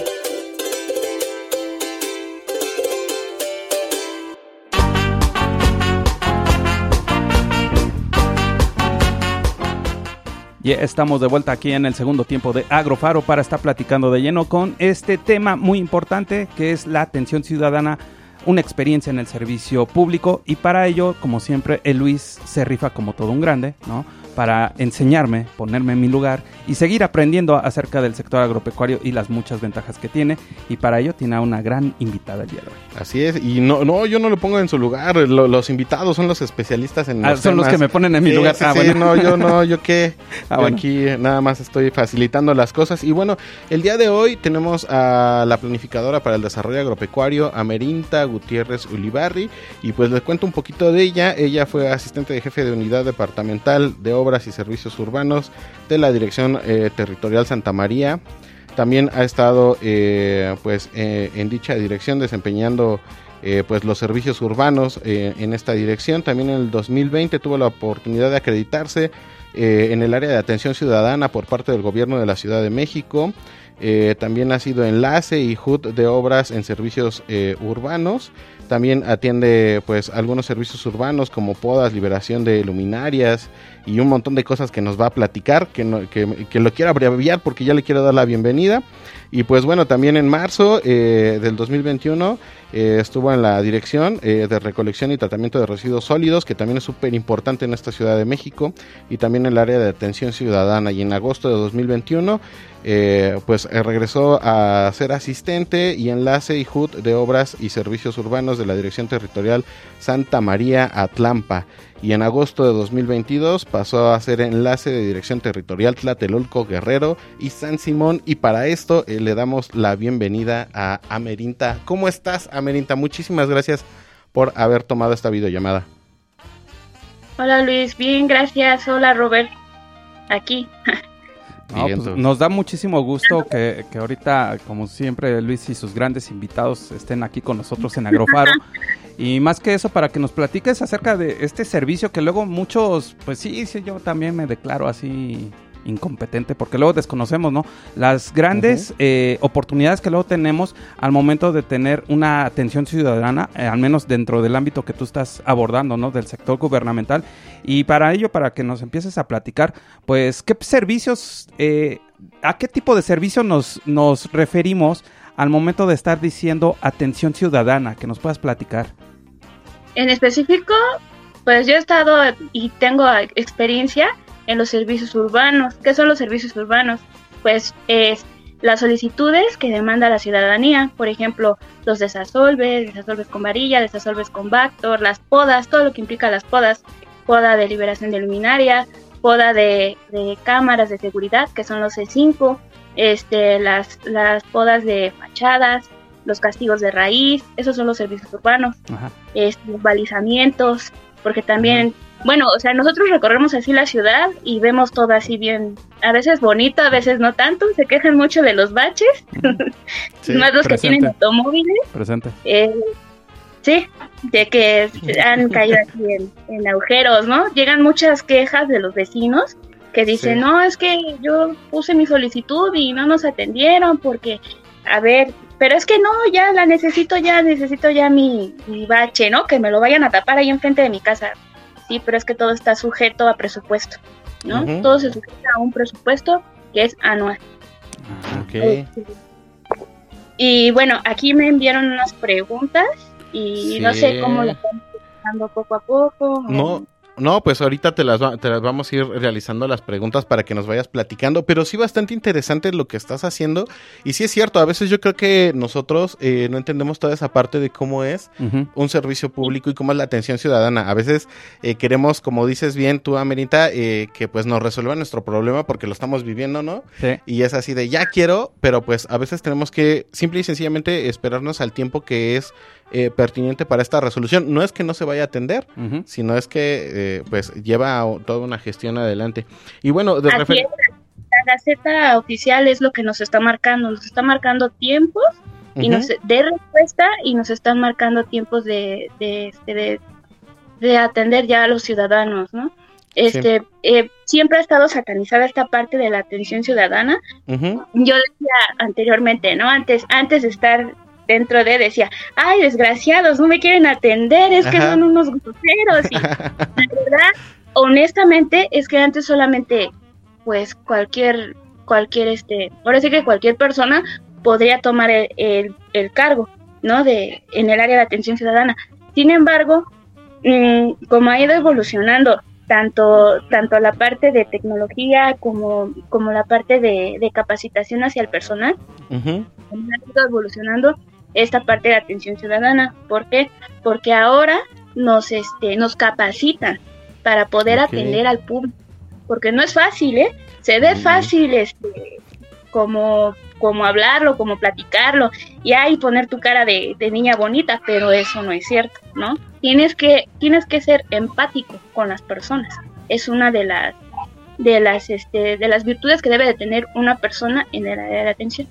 Ya estamos de vuelta aquí en el segundo tiempo de Agrofaro para estar platicando de lleno con este tema muy importante que es la atención ciudadana, una experiencia en el servicio público y para ello, como siempre, el Luis se rifa como todo un grande, ¿no? Para enseñarme, ponerme en mi lugar y seguir aprendiendo acerca del sector agropecuario y las muchas ventajas que tiene y para ello tiene a una gran invitada el día de hoy. Así es, y no, no, yo no lo pongo en su lugar, lo- los invitados son los especialistas en Ah, los son los temas. que me ponen en mi Sí, lugar. sí, Ah, sí, bueno. no, yo no, yo qué, *laughs* Ah, bueno. aquí nada más estoy facilitando las cosas. Y bueno, el día de hoy tenemos a la planificadora para el desarrollo agropecuario, Amerinta Gutiérrez Ulibarri, y pues les cuento un poquito de ella. Ella fue asistente de jefe de unidad departamental de obras y servicios urbanos de la Dirección eh, Territorial Santa María. También ha estado eh, pues eh, en dicha dirección desempeñando pues los servicios urbanos en esta dirección. También en el 2020 tuvo la oportunidad de acreditarse en el área de atención ciudadana por parte del gobierno de la Ciudad de México. También ha sido enlace y HUD de obras en servicios urbanos. También atiende pues algunos servicios urbanos como podas, liberación de luminarias y un montón de cosas que nos va a platicar, que, no- que, lo quiero abreviar porque ya le quiero dar la bienvenida. Y pues bueno, también en marzo eh, del 2021 eh, estuvo en la dirección eh, de recolección y tratamiento de residuos sólidos, que también es súper importante en esta Ciudad de México, y también en el área de atención ciudadana. Y en agosto de 2021, eh, pues eh, regresó a ser asistente y enlace y HUD de obras y servicios urbanos de la Dirección Territorial Santa María Atlampa. Y en agosto de 2022 pasó a ser enlace de Dirección Territorial Tlatelolco Guerrero y San Simón. Y para esto eh, le damos la bienvenida a Amerinta. ¿Cómo estás, Amerinta? Muchísimas gracias por haber tomado esta videollamada. Hola Luis, bien, gracias. Hola Robert, aquí. *laughs* No, pues, nos da muchísimo gusto que, que ahorita, como siempre, Luis y sus grandes invitados estén aquí con nosotros en Agrofaro. *laughs* Y más que eso, para que nos platiques acerca de este servicio que luego muchos, pues sí, sí, yo también me declaro así incompetente, porque luego desconocemos, ¿no? Las grandes eh, oportunidades que luego tenemos al momento de tener una atención ciudadana, eh, al menos dentro del ámbito que tú estás abordando, ¿no? Del sector gubernamental. Y para ello, para que nos empieces a platicar, pues, ¿qué servicios, eh, a qué tipo de servicio nos, nos referimos al momento de estar diciendo atención ciudadana? Que nos puedas platicar. En específico, pues yo he estado y tengo experiencia en los servicios urbanos. ¿Qué son los servicios urbanos? Pues es las solicitudes que demanda la ciudadanía, por ejemplo, los desasolves, desasolves con varilla, desasolves con Bactor, las podas, todo lo que implica las podas, poda de liberación de luminaria, poda de, de cámaras de seguridad, que son los C5, este, las, las podas de fachadas, los castigos de raíz, esos son los servicios urbanos, Ajá. este, los balizamientos, porque también, bueno, o sea, nosotros recorremos así la ciudad y vemos todo así bien, a veces bonito, a veces no tanto, se quejan mucho de los baches, *laughs* Sí, más los que tienen automóviles, Presente. eh, sí, de que *laughs* han caído aquí en, en agujeros, ¿no? Llegan muchas quejas de los vecinos que dicen, Sí. no, es que yo puse mi solicitud y no nos atendieron porque, a ver, pero es que no, ya la necesito ya, necesito ya mi, mi bache, ¿no? Que me lo vayan a tapar ahí enfrente de mi casa. Sí, pero es que todo está sujeto a presupuesto. ¿no? Todo se sujeta a un presupuesto que es anual. Ok. Y bueno, aquí me enviaron unas preguntas y no sé cómo lo están poco a poco. No, no, pues ahorita te las, va- te las vamos a ir realizando las preguntas para que nos vayas platicando, pero sí bastante interesante lo que estás haciendo. Y sí es cierto, a veces yo creo que nosotros eh, no entendemos toda esa parte de cómo es un servicio público y cómo es la atención ciudadana. A veces eh, queremos, como dices bien tú, Amerita, eh, que pues nos resuelva nuestro problema porque lo estamos viviendo, ¿no? Sí. Y es así de ya quiero, pero pues a veces tenemos que simple y sencillamente esperarnos al tiempo que es eh, pertinente para esta resolución. No es que no se vaya a atender, sino es que eh, pues lleva toda una gestión adelante. Y bueno, de refer- la Gaceta Oficial es lo que nos está marcando, nos está marcando tiempos y nos de respuesta y nos están marcando tiempos de, de, este, de, de atender ya a los ciudadanos, ¿no? Este, eh, siempre ha estado satanizada esta parte de la atención ciudadana. Yo decía anteriormente, ¿no? Antes, antes de estar dentro de, decía, ay, desgraciados, no me quieren atender, es que son unos groseros. Y *laughs* la verdad, honestamente, es que antes solamente, pues, cualquier, cualquier, este, ahora sí que cualquier persona podría tomar el, el- el cargo, ¿no? De, en el área de atención ciudadana. Sin embargo, mm, como ha ido evolucionando tanto, tanto la parte de tecnología como, como la parte de, de capacitación hacia el personal, también ha ido evolucionando esta parte de atención ciudadana. ¿Por qué? Porque ahora nos, este, nos capacitan para poder atender al público. Porque no es fácil, ¿eh? Se ve fácil este, como, como hablarlo, como platicarlo, y ahí poner tu cara de, de niña bonita, pero eso no es cierto, ¿no? Tienes que, tienes que ser empático con las personas. Es una de las de las este, de las virtudes que debe de tener una persona en el área de la atención.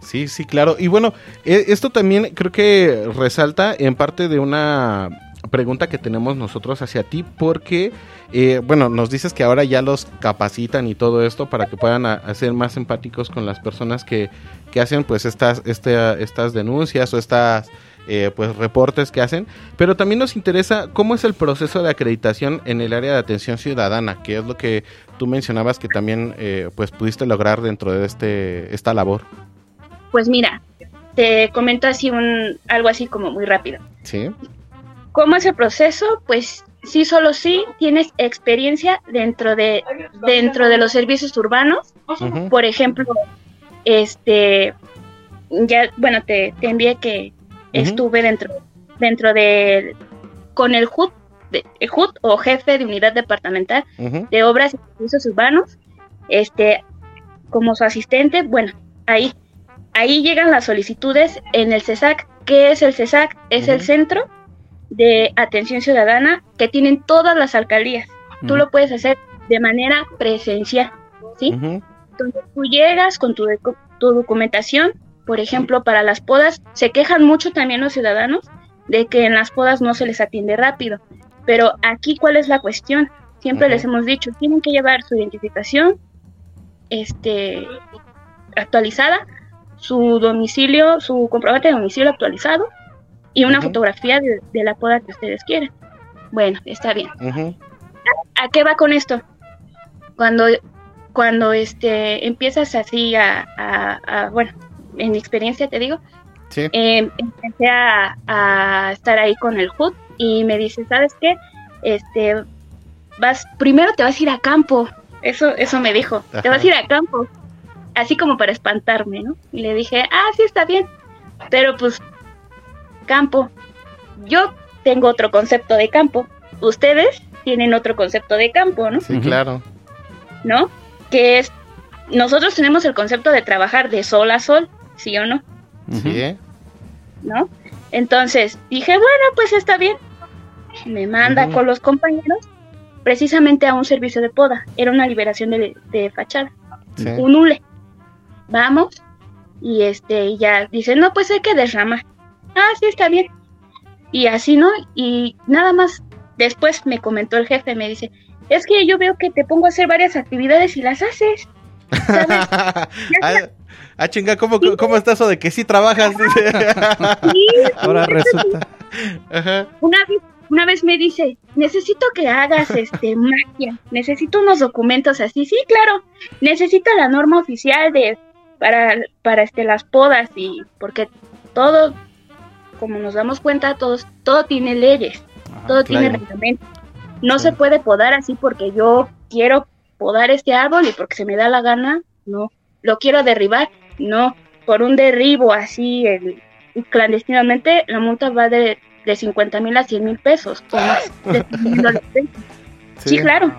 Sí, sí, claro. Y bueno, e- esto también creo que resalta en parte de una pregunta que tenemos nosotros hacia ti, porque, eh, bueno, nos dices que ahora ya los capacitan y todo esto para que puedan ser más empáticos con las personas que, que hacen pues estas, este, estas denuncias o estas eh, pues reportes que hacen, pero también nos interesa cómo es el proceso de acreditación en el área de atención ciudadana, que es lo que tú mencionabas que también eh, pues pudiste lograr dentro de este esta labor. Pues mira, te comento así un algo así como muy rápido. Sí. ¿Cómo es el proceso? Pues sí, solo sí tienes experiencia dentro de dentro de los servicios urbanos. Por ejemplo, este ya bueno, te, te envié que estuve dentro dentro de con el HUD, de, el HUD o jefe de unidad departamental de obras y servicios urbanos, este, como su asistente, bueno, ahí, ahí llegan las solicitudes en el CESAC. ¿Qué es el CESAC? Es el centro de atención ciudadana que tienen todas las alcaldías. Tú lo puedes hacer de manera presencial, ¿sí? Entonces tú llegas con tu, tu documentación, por ejemplo, para las podas, se quejan mucho también los ciudadanos de que en las podas no se les atiende rápido. Pero aquí, ¿cuál es la cuestión? Siempre les hemos dicho, tienen que llevar su identificación este, actualizada, su domicilio, su comprobante de domicilio actualizado y una fotografía de, de la poda que ustedes quieren. Bueno, está bien. ¿A qué va con esto? Cuando, cuando este, empiezas así a, a- a- bueno, en mi experiencia te digo, Sí. eh, empecé a, a estar ahí con el HUD y me dice, ¿sabes qué? Este, vas, primero te vas a ir a campo. Eso, eso me dijo, te vas a ir a campo. Así como para espantarme, ¿no? Y le dije, ah, sí, está bien. Pero pues, campo. Yo tengo otro concepto de campo. Ustedes tienen otro concepto de campo, ¿no? Sí, claro. ¿no? Que es, nosotros tenemos el concepto de trabajar de sol a sol, ¿sí o no? Sí. ¿No? Entonces dije, bueno, pues está bien. Me manda con los compañeros precisamente a un servicio de poda. Era una liberación de, de fachada. Sí. Un hule. Vamos. Y este, ya dice, no, pues hay que derramar. Ah, sí, está bien. Y así, ¿no? Y nada más después me comentó el jefe, me dice, es que yo veo que te pongo a hacer varias actividades y las haces. *laughs* ah, ah, chinga, ¿cómo, ¿cómo está eso de que sí trabajas? *laughs* *laughs* Ahora resulta. Ajá. Una vez, una vez me dice, necesito que hagas este magia, necesito unos documentos así, sí, claro, necesito la norma oficial de para, para este las podas y porque todo, como nos damos cuenta, todos, todo tiene leyes, todo tiene claro. reglamento. No se puede podar así porque yo quiero podar este árbol y porque se me da la gana, no. Lo quiero derribar, no. Por un derribo así el- clandestinamente, la multa va de, de 50 mil a 100 mil pesos. *laughs* o más. Sí, claro.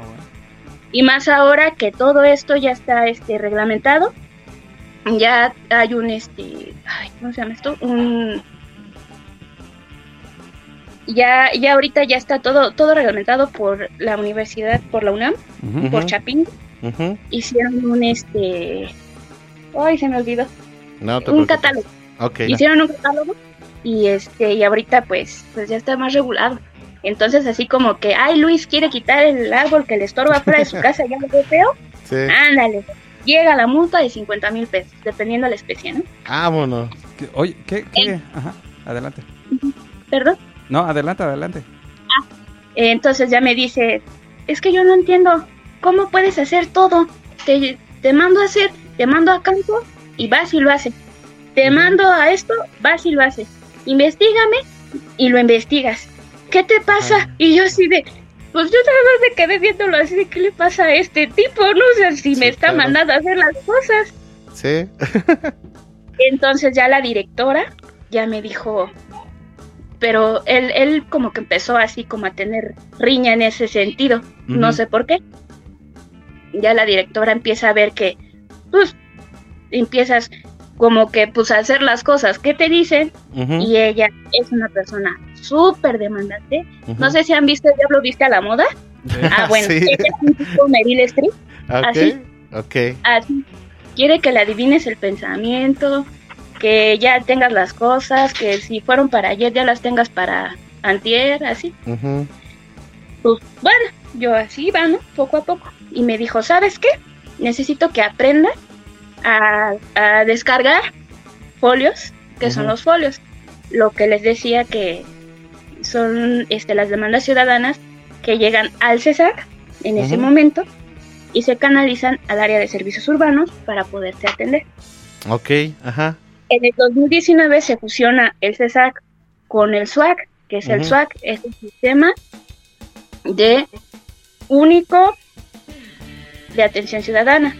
Y más ahora que todo esto ya está este reglamentado, ya hay un este, ay, ¿cómo se llama esto? Un ya ya ahorita ya está todo todo reglamentado por la universidad, por la UNAM, por Chapín. Ujú. Hicieron un este Ay, se me olvidó. No un preocupes. catálogo. Ok. Hicieron un catálogo y este y ahorita pues pues ya está más regulado. Entonces así como que, ay Luis quiere quitar el árbol que le estorba fuera de su *laughs* casa, ya lo ve feo. Sí. Ándale, llega la multa de 50 mil pesos, dependiendo de la especie, ¿no? Vámonos. ¿Qué- Oye, ¿qué? qué? Ajá, adelante. Perdón. No, adelante, adelante. Eh, Entonces ya me dice, es que yo no entiendo, ¿cómo puedes hacer todo? Te, te mando a hacer, te mando a campo y vas y lo haces. Te mando a esto, vas y lo haces. Investígame y lo investigas. ¿Qué te pasa? Y yo así de, pues yo nada más me quedé viéndolo así de, ¿qué le pasa a este tipo? No sé si me está claro. mandando a hacer las cosas. Sí. *laughs* Entonces ya la directora ya me dijo, pero él, él como que empezó así como a tener riña en ese sentido, no sé por qué. Ya la directora empieza a ver que, pues, empiezas como que pues hacer las cosas que te dicen y ella es una persona súper demandante. No sé si han visto el Diablo Viste a la Moda. *laughs* Ah, bueno, Sí. ella es un tipo Meryl Streep. Así. Así. Quiere que le adivines el pensamiento, que ya tengas las cosas, que si fueron para ayer ya las tengas para antier, así. Pues bueno, yo así va, ¿no? Poco a poco. Y me dijo, ¿sabes qué? Necesito que aprendas a, a descargar folios, que son los folios. Lo que les decía que son este, las demandas ciudadanas que llegan al CESAC en ese momento y se canalizan al área de servicios urbanos para poderte atender. Ok. Ajá. En el 2019 se fusiona el CESAC con el SWAC, que es el. SWAC, es el sistema de único de atención ciudadana.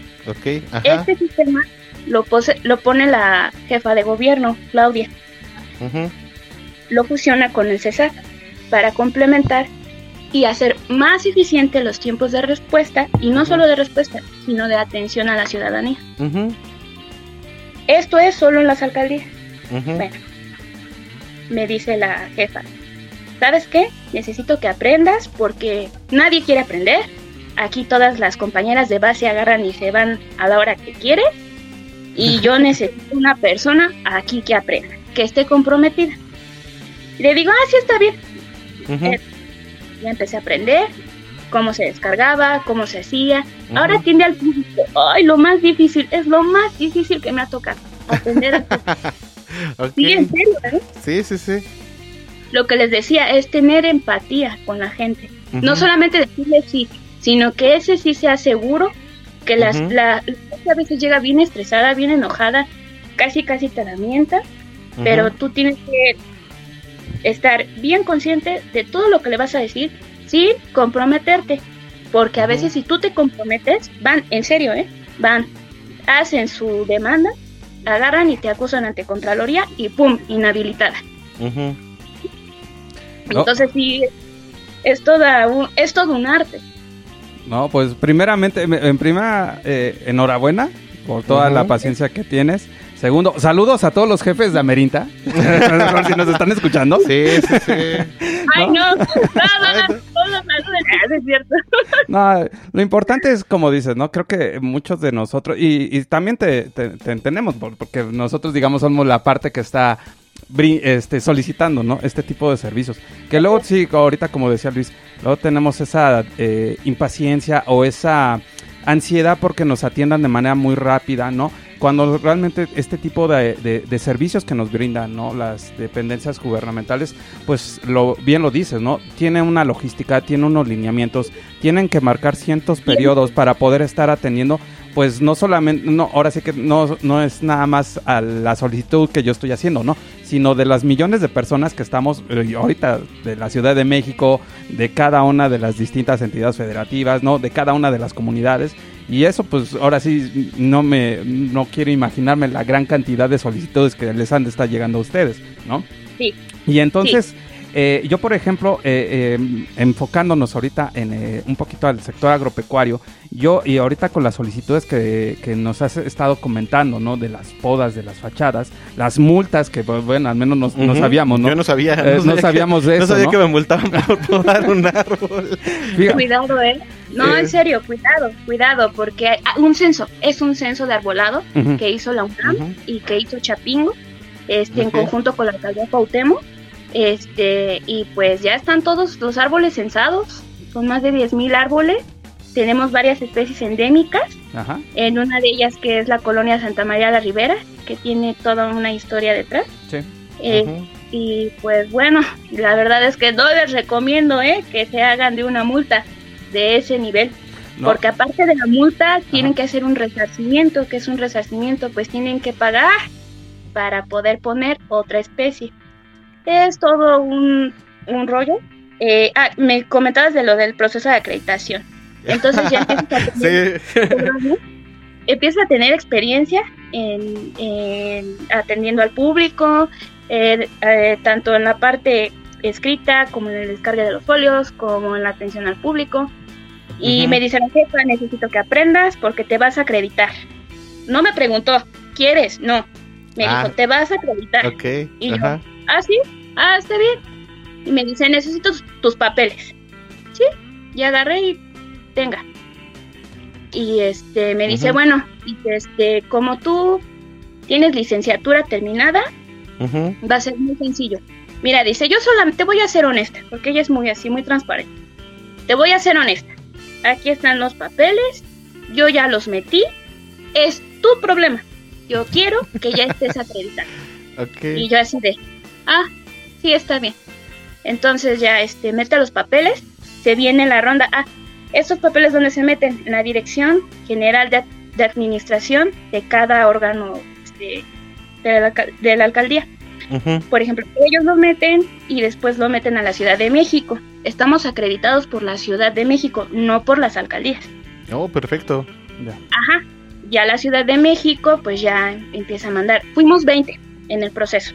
Ajá. Este sistema lo, pose- lo pone la jefa de gobierno, Claudia, lo fusiona con el CESAC para complementar y hacer más eficiente los tiempos de respuesta, y no solo de respuesta, sino de atención a la ciudadanía. Esto es solo en las alcaldías. Bueno, me dice la jefa, ¿sabes qué? Necesito que aprendas porque nadie quiere aprender. Aquí todas las compañeras de base agarran y se van a la hora que quieren. Y yo necesito una persona aquí que aprenda, que esté comprometida. Y le digo, ah, sí está bien. Eh, ya empecé a aprender cómo se descargaba, cómo se hacía. Ahora atiende al público. Ay, lo más difícil, es lo más difícil que me ha tocado. *laughs* Ok. Sí, en serio, ¿eh? Sí, sí, sí. Lo que les decía es tener empatía con la gente. No solamente decirle sí, sino que ese sí sea seguro, que las, la, a veces llega bien estresada, bien enojada, casi casi te lamenta, pero tú tienes que estar bien consciente de todo lo que le vas a decir sin comprometerte, porque a veces si tú te comprometes, van, en serio, ¿eh? Van, hacen su demanda, agarran y te acusan ante Contraloría y ¡pum! inhabilitada. Entonces sí, es, toda un, es todo un arte. No, pues primeramente, en primera, eh, enhorabuena por toda la paciencia que tienes. Segundo, saludos a todos los jefes de Amerinta. si nos están escuchando. Sí, sí, sí. No. No, no, lo importante es, como dices, ¿no? Creo que muchos de nosotros, y, también te, entendemos, porque nosotros, digamos, somos la parte que está este, solicitando, ¿no? Este tipo de servicios. Que luego, sí, ahorita, como decía Luis, luego tenemos esa eh, impaciencia o esa ansiedad porque nos atiendan de manera muy rápida, ¿no? cuando realmente este tipo de, de- de servicios que nos brindan, ¿no? Las dependencias gubernamentales, pues lo bien lo dices, ¿no? Tiene una logística, tiene unos lineamientos, tienen que marcar cientos periodos para poder estar atendiendo, pues no solamente, no, ahora sí que no, no es nada más a la solicitud que yo estoy haciendo, ¿no? Sino de las millones de personas que estamos eh, ahorita de la Ciudad de México, de cada una de las distintas entidades federativas, ¿no? De cada una de las comunidades. Y eso, pues ahora sí, no me no quiero imaginarme la gran cantidad de solicitudes que les han de estar llegando a ustedes, ¿no? Sí. Y entonces, eh, yo por ejemplo, eh, eh, enfocándonos ahorita en eh, un poquito al sector agropecuario, yo y ahorita con las solicitudes que, que nos has estado comentando, ¿no? De las podas, de las fachadas, las multas que, pues, bueno, al menos no, no sabíamos, ¿no? Yo no sabía. Eh, no sabía que- sabíamos de No eso, sabía ¿no? que me multaban por *laughs* podar un árbol. Fíjate. Cuidado, ¿eh? No, Eh. en serio, cuidado, cuidado, porque hay- un censo, es un censo de arbolado que hizo la UNAM y que hizo Chapingo, este, en conjunto con la alcaldía Cuauhtémoc, este, y pues ya están todos los árboles censados, son más de 10.000 árboles, tenemos varias especies endémicas, Ajá. en una de ellas que es la colonia Santa María la Ribera, que tiene toda una historia detrás. Sí. Eh. Y pues bueno, la verdad es que no les recomiendo eh, que se hagan de una multa de ese nivel. No. Porque aparte de la multa, tienen que hacer un resarcimiento, que es un resarcimiento, pues tienen que pagar para poder poner otra especie. Es todo un, un rollo. Eh, ah, me comentabas de lo del proceso de acreditación. Entonces ya empiezas a *laughs* tener, Sí. empiezas a tener experiencia en, en atendiendo al público, eh, eh, tanto en la parte escrita como en el descargue de los folios, como en la atención al público. Y me dice la jefa, necesito que aprendas porque te vas a acreditar. No me preguntó, ¿quieres? No. Me Ah. dijo, te vas a acreditar. Ok. Y yo. Ah, sí, ah, está bien. Y me dice, necesito tus, papeles. Sí, y agarré y tenga. Y este me dice, bueno, este, como tú tienes licenciatura terminada, va a ser muy sencillo. Mira, dice, yo solamente voy a ser honesta, porque ella es muy así, muy transparente. Te voy a ser honesta. Aquí están los papeles, yo ya los metí, es tu problema. Yo quiero que ya estés acreditada. *laughs* Ok. Y yo así de, ah, sí, está bien. Entonces ya este, mete los papeles, se viene la ronda. Ah, estos papeles donde se meten en la Dirección General de, de Administración de cada órgano este, de, la, alca- de la alcaldía. Por ejemplo, ellos lo meten y después lo meten a la Ciudad de México. Estamos acreditados por la Ciudad de México, no por las alcaldías. Oh, perfecto. Ajá. Ya la Ciudad de México, pues ya empieza a mandar. Fuimos 20 en el proceso.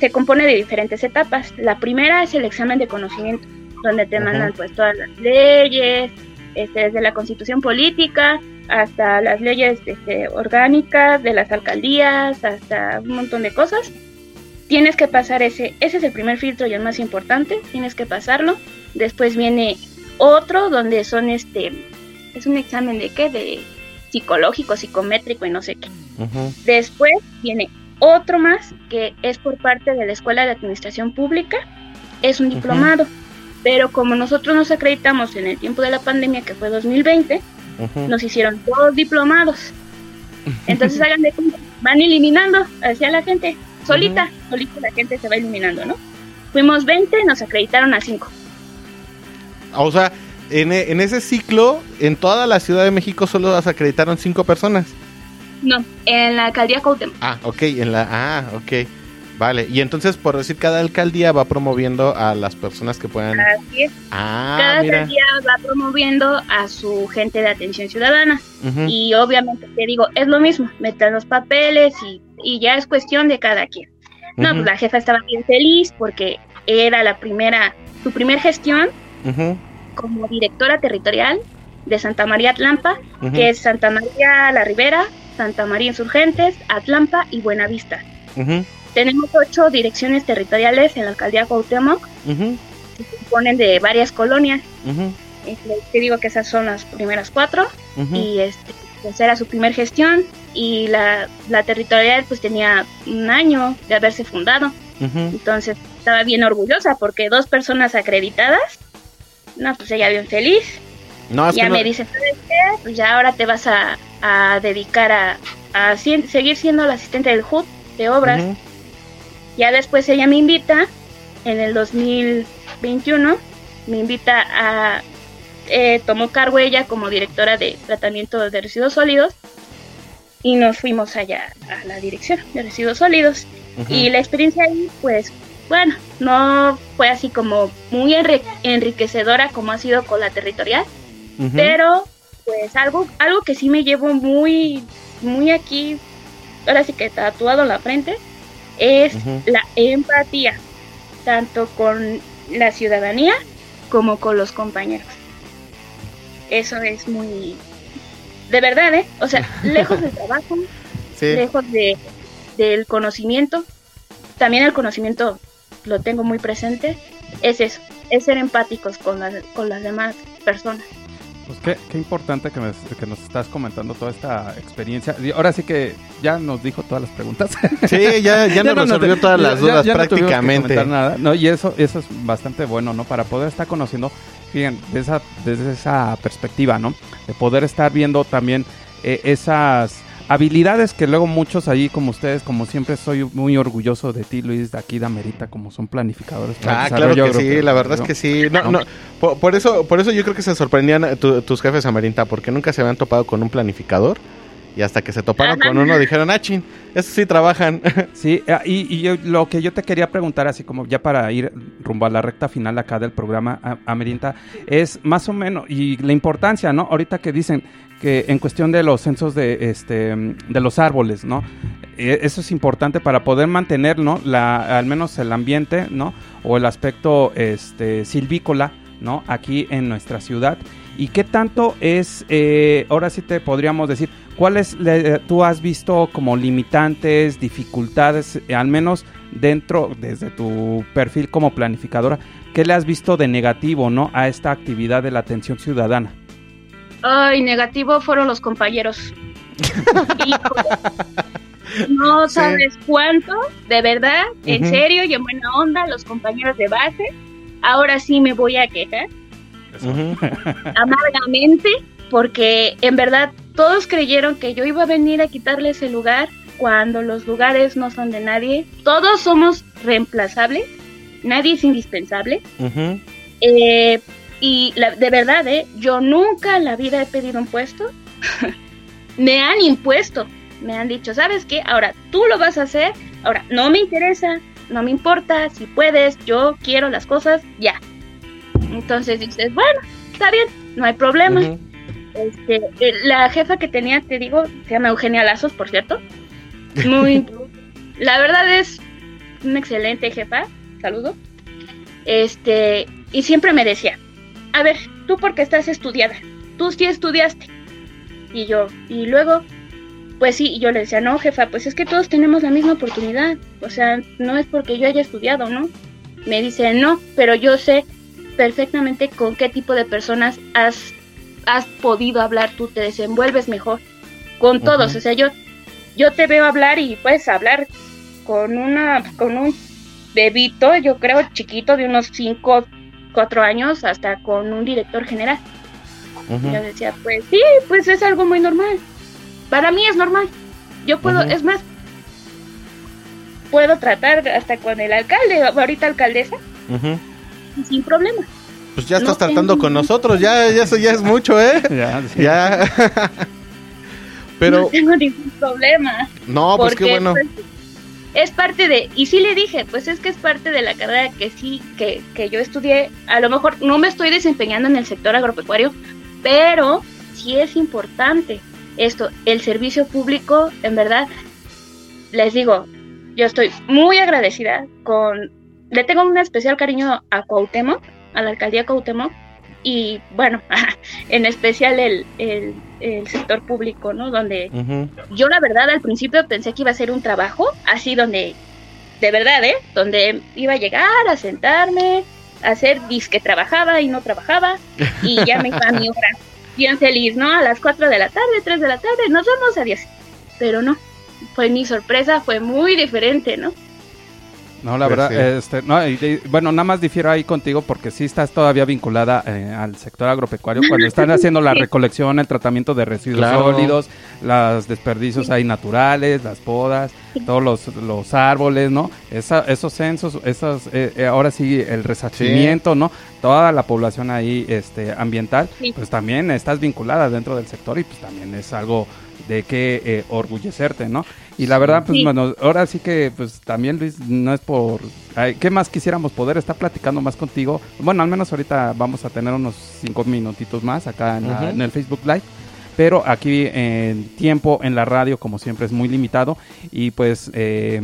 Se compone de diferentes etapas. La primera es el examen de conocimiento, donde te Ajá. mandan pues todas las leyes, este, desde la constitución política hasta las leyes este, orgánicas de las alcaldías, hasta un montón de cosas. Tienes que pasar ese, ese es el primer filtro y el más importante, tienes que pasarlo. Después viene otro donde son este, es un examen de qué, de psicológico, psicométrico y no sé qué. Después viene otro más que es por parte de la Escuela de Administración Pública. Es un diplomado. Pero como nosotros nos acreditamos en el tiempo de la pandemia, que fue 2020, Ujú. nos hicieron dos diplomados. Entonces *laughs* hagan de cuenta, van eliminando hacia la gente, solita, solita la gente se va eliminando, ¿no? Fuimos 20, nos acreditaron a 5. O sea, en, e- en ese ciclo, en toda la Ciudad de México solo las acreditaron cinco personas. No, en la alcaldía Cuauhtémoc. Ah, ok, en la... Ah, ok. Vale, y entonces, por decir, cada alcaldía va promoviendo a las personas que puedan... Así es. Ah, Cada mira. alcaldía va promoviendo a su gente de atención ciudadana. Y obviamente te digo, es lo mismo, meter los papeles y, y ya es cuestión de cada quien. No, pues la jefa estaba bien feliz porque era la primera, su primer gestión como directora territorial de Santa María Atlampa, que es Santa María La Ribera, Santa María Insurgentes, Atlampa y Buenavista. Ujú. Tenemos ocho direcciones territoriales en la alcaldía Cuauhtémoc, Ujú. que se componen de varias colonias. Este, te digo que esas son las primeras cuatro y este pues era su primer gestión y la, la territorial pues tenía un año de haberse fundado entonces estaba bien orgullosa porque dos personas acreditadas no pues ella bien feliz No, es ya que no- me dice ¿sabes qué? pues ya ahora te vas a a dedicar a, a si- seguir siendo la asistente del HUD de obras. Ya después ella me invita, en el 2021, me invita a... Eh, tomó cargo ella como directora de tratamiento de residuos sólidos y nos fuimos allá a la dirección de residuos sólidos. Y la experiencia ahí, pues, bueno, no fue así como muy enri- enriquecedora como ha sido con la territorial, Pero pues algo, algo que sí me llevo muy, muy aquí, ahora sí que tatuado en la frente, es la empatía, tanto con la ciudadanía como con los compañeros. Eso es muy... De verdad, ¿eh? O sea, *laughs* lejos del trabajo, Sí. lejos de, del conocimiento, también el conocimiento lo tengo muy presente, es eso, es ser empáticos con las, con las demás personas. Pues qué, qué importante que, me- que nos estás comentando toda esta experiencia. Ahora sí que ya nos dijo todas las preguntas. Sí, ya- ya *laughs* nos resolvió todas las dudas no prácticamente. nada, ¿no? Y eso, eso es bastante bueno, ¿no? Para poder estar conociendo, fíjense, de esa, desde esa perspectiva, ¿no? De poder estar viendo también eh, esas habilidades que luego muchos ahí, como ustedes, como siempre, soy muy orgulloso de ti, Luis, de aquí de Amerita, como son planificadores. para Ah, claro que sí, la verdad es que sí. No, no, por, por eso, por eso yo creo que se sorprendían tu- tus jefes Amarinta, porque nunca se habían topado con un planificador. Y hasta que se toparon Ajá. con uno dijeron, ah, chin, estos sí trabajan. *laughs* Sí, eh, y, y yo- lo que yo te quería preguntar, así como ya para ir rumbo a la recta final acá del programa Amerinta, es más o menos, y la importancia, ¿no? Ahorita que dicen que en cuestión de los censos de, este, de los árboles, ¿no? Eh, eso es importante para poder mantener, ¿no? La, al menos el ambiente, ¿no? O el aspecto este, silvícola, ¿no? Aquí en nuestra ciudad. ¿Y qué tanto es, eh, ahora sí te podríamos decir, cuáles le- tú has visto como limitantes, dificultades, eh, al menos dentro, desde tu perfil como planificadora, qué le has visto de negativo, ¿no? A esta actividad de la atención ciudadana. Ay, negativo fueron los compañeros. *laughs* Híjole. no sabes cuánto, de verdad, en serio y en buena onda, los compañeros de base. Ahora sí me voy a quejar *laughs* amargamente porque en verdad todos creyeron que yo iba a venir a quitarles el lugar cuando los lugares no son de nadie. Todos somos reemplazables, nadie es indispensable. Eh, y la- de verdad, ¿eh? yo nunca en la vida he pedido un puesto. *laughs* me han impuesto, me han dicho, ¿sabes qué? Ahora tú lo vas a hacer, ahora no me interesa, no me importa, si puedes, yo quiero las cosas, ya. Entonces dices, bueno, está bien, no hay problema. Este, eh, la jefa que tenía, te digo, se llama Eugenia Lazos, por cierto. Muy, *laughs* la verdad es una excelente jefa, saludo. Este, y siempre me decía, a ver, tú porque estás estudiada, tú sí estudiaste. Y yo, y luego, pues sí, y yo le decía, no, jefa, pues es que todos tenemos la misma oportunidad. O sea, no es porque yo haya estudiado, ¿no? Me dice, no, pero yo sé perfectamente con qué tipo de personas has, has podido hablar, tú te desenvuelves mejor. Con todos, o sea, yo, yo te veo hablar y puedes hablar con una, con un bebito, yo creo chiquito, de unos 5, 4 años, hasta con un director general. Yo decía, pues sí, pues es algo muy normal. Para mí es normal. Yo puedo, es más, puedo tratar hasta con el alcalde, ahorita alcaldesa, y sin problema. Pues ya estás No tratando tengo con nosotros, ya, ya eso ya es mucho, ¿eh? *laughs* Ya, Pero, No tengo ningún problema. no, pues qué porque, bueno. pues, es parte de, y sí le dije, pues es que es parte de la carrera que sí, que, que yo estudié. A lo mejor no me estoy desempeñando en el sector agropecuario, pero sí es importante esto, el servicio público, en verdad, les digo, yo estoy muy agradecida con, le tengo un especial cariño a Cuauhtémoc, a la alcaldía Cuauhtémoc, y bueno, *laughs* en especial el, el, el sector público, ¿no? Donde yo la verdad al principio pensé que iba a ser un trabajo así donde, de verdad, ¿eh? Donde iba a llegar a sentarme, a hacer disque trabajaba y no trabajaba y ya me iba a mi hora bien feliz, ¿no? A las 4 de la tarde, 3 de la tarde, nos vemos a 10. Pero no, fue mi sorpresa, fue muy diferente, ¿no? No, la Pues verdad, sí. este, no, y- y- bueno, nada más difiero ahí contigo porque sí estás todavía vinculada eh, al sector agropecuario cuando están *laughs* haciendo la recolección, el tratamiento de residuos Claro. sólidos, los desperdicios ahí naturales, las podas, todos los, los árboles, ¿no? Esa, esos censos, esos, eh, eh, ahora sí, el resarcimiento, ¿no? Toda la población ahí este, ambiental, pues también estás vinculada dentro del sector y pues también es algo de que eh, orgullecerte, ¿no? Y la verdad, pues Sí. bueno, ahora sí que, pues también Luis, no es por... ay, ¿Qué más quisiéramos poder estar platicando más contigo? Bueno, al menos ahorita vamos a tener unos cinco minutitos más acá en, la- Ujú. en el Facebook Live. Pero aquí en tiempo en la radio, como siempre, es muy limitado. Y pues... eh,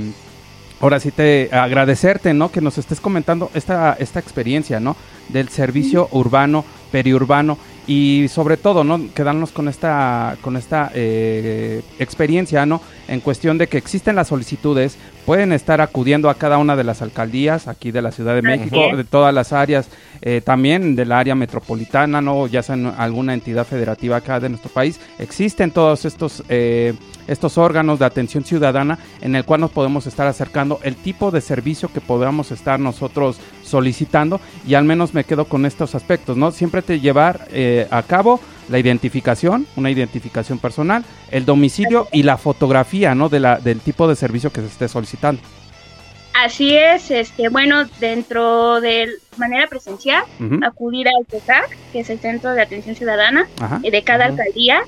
Ahora sí te agradecerte, ¿no? Que nos estés comentando esta, esta experiencia, ¿no? Del servicio urbano, periurbano y sobre todo, ¿no? Quedarnos con esta, con esta eh, experiencia, ¿no? En cuestión de que existen las solicitudes, pueden estar acudiendo a cada una de las alcaldías aquí de la Ciudad de México, de todas las áreas, eh, también del área metropolitana, ¿no? Ya sea en alguna entidad federativa acá de nuestro país, existen todos estos, eh, estos órganos de atención ciudadana en el cual nos podemos estar acercando el tipo de servicio que podamos estar nosotros solicitando y al menos me quedo con estos aspectos, ¿no? Siempre te llevar eh, a cabo la identificación, una identificación personal, el domicilio y la fotografía, ¿no? De la, del tipo de servicio que se esté solicitando. Así es, este, bueno, dentro de manera presencial, acudir al CESAC, que es el Centro de Atención Ciudadana, Ajá. eh, de cada alcaldía,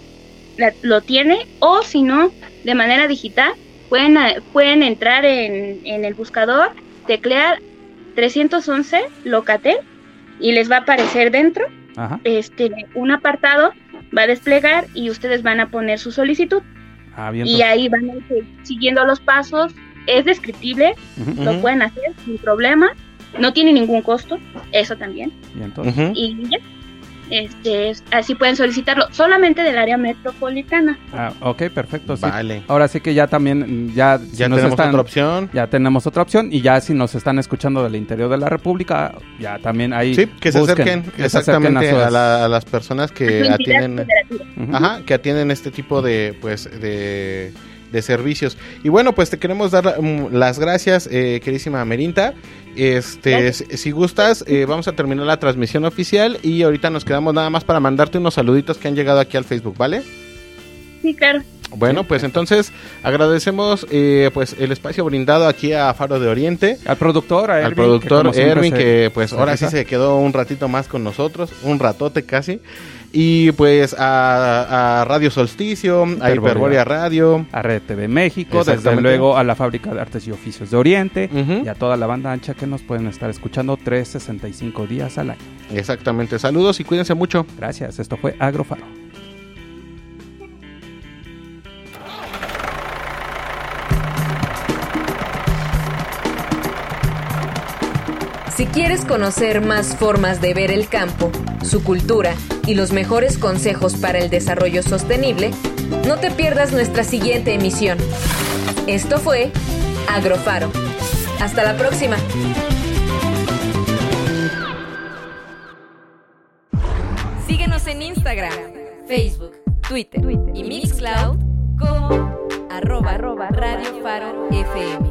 la- lo tiene, o si no, de manera digital, pueden, eh, pueden entrar en, en el buscador, teclear 311 Locatel y les va a aparecer dentro Ajá. este un apartado, va a desplegar y ustedes van a poner su solicitud Ah, bien. y entonces- ahí van a ir siguiendo los pasos. Es descriptible, lo pueden hacer sin problema, no tiene ningún costo, eso también. Entonces- Y ya, este, así pueden solicitarlo solamente del área metropolitana. Ah, ok, perfecto. sí. Vale. Ahora sí que ya también, ya, si Ya nos tenemos otra opción. Ya tenemos otra opción y ya si nos están escuchando del interior de la República, ya también ahí Sí, que se busquen, acerquen que se acerquen exactamente sus- a, la- a las personas que atienden, ajá, que atienden este tipo de, pues, de, de servicios. Y bueno, pues te queremos dar mm, las gracias, eh, querísima Merinta. Este, si, si gustas, eh, vamos a terminar la transmisión oficial y ahorita nos quedamos nada más para mandarte unos saluditos que han llegado aquí al Facebook, ¿vale? Sí, claro. Bueno, pues entonces agradecemos eh, pues el espacio brindado aquí a Faro de Oriente. Al productor, a al Erwin, que productor Erwin, se- que pues ahora sí se quedó un ratito más con nosotros, un ratote casi. Y pues a, a Radio Solsticio, a. Hiperbórea Radio, a Red TV México, desde luego a la Fábrica de Artes y Oficios de Oriente y a toda la banda ancha que nos pueden estar escuchando 365 días al año. Exactamente. Saludos y cuídense mucho. Gracias, esto fue Agrofaro. Si quieres conocer más formas de ver el campo, su cultura y los mejores consejos para el desarrollo sostenible, no te pierdas nuestra siguiente emisión. Esto fue Agrofaro. Hasta la próxima. Síguenos en Instagram, Facebook, Twitter, y Mixcloud como arroba, arroba Radio Faro FM.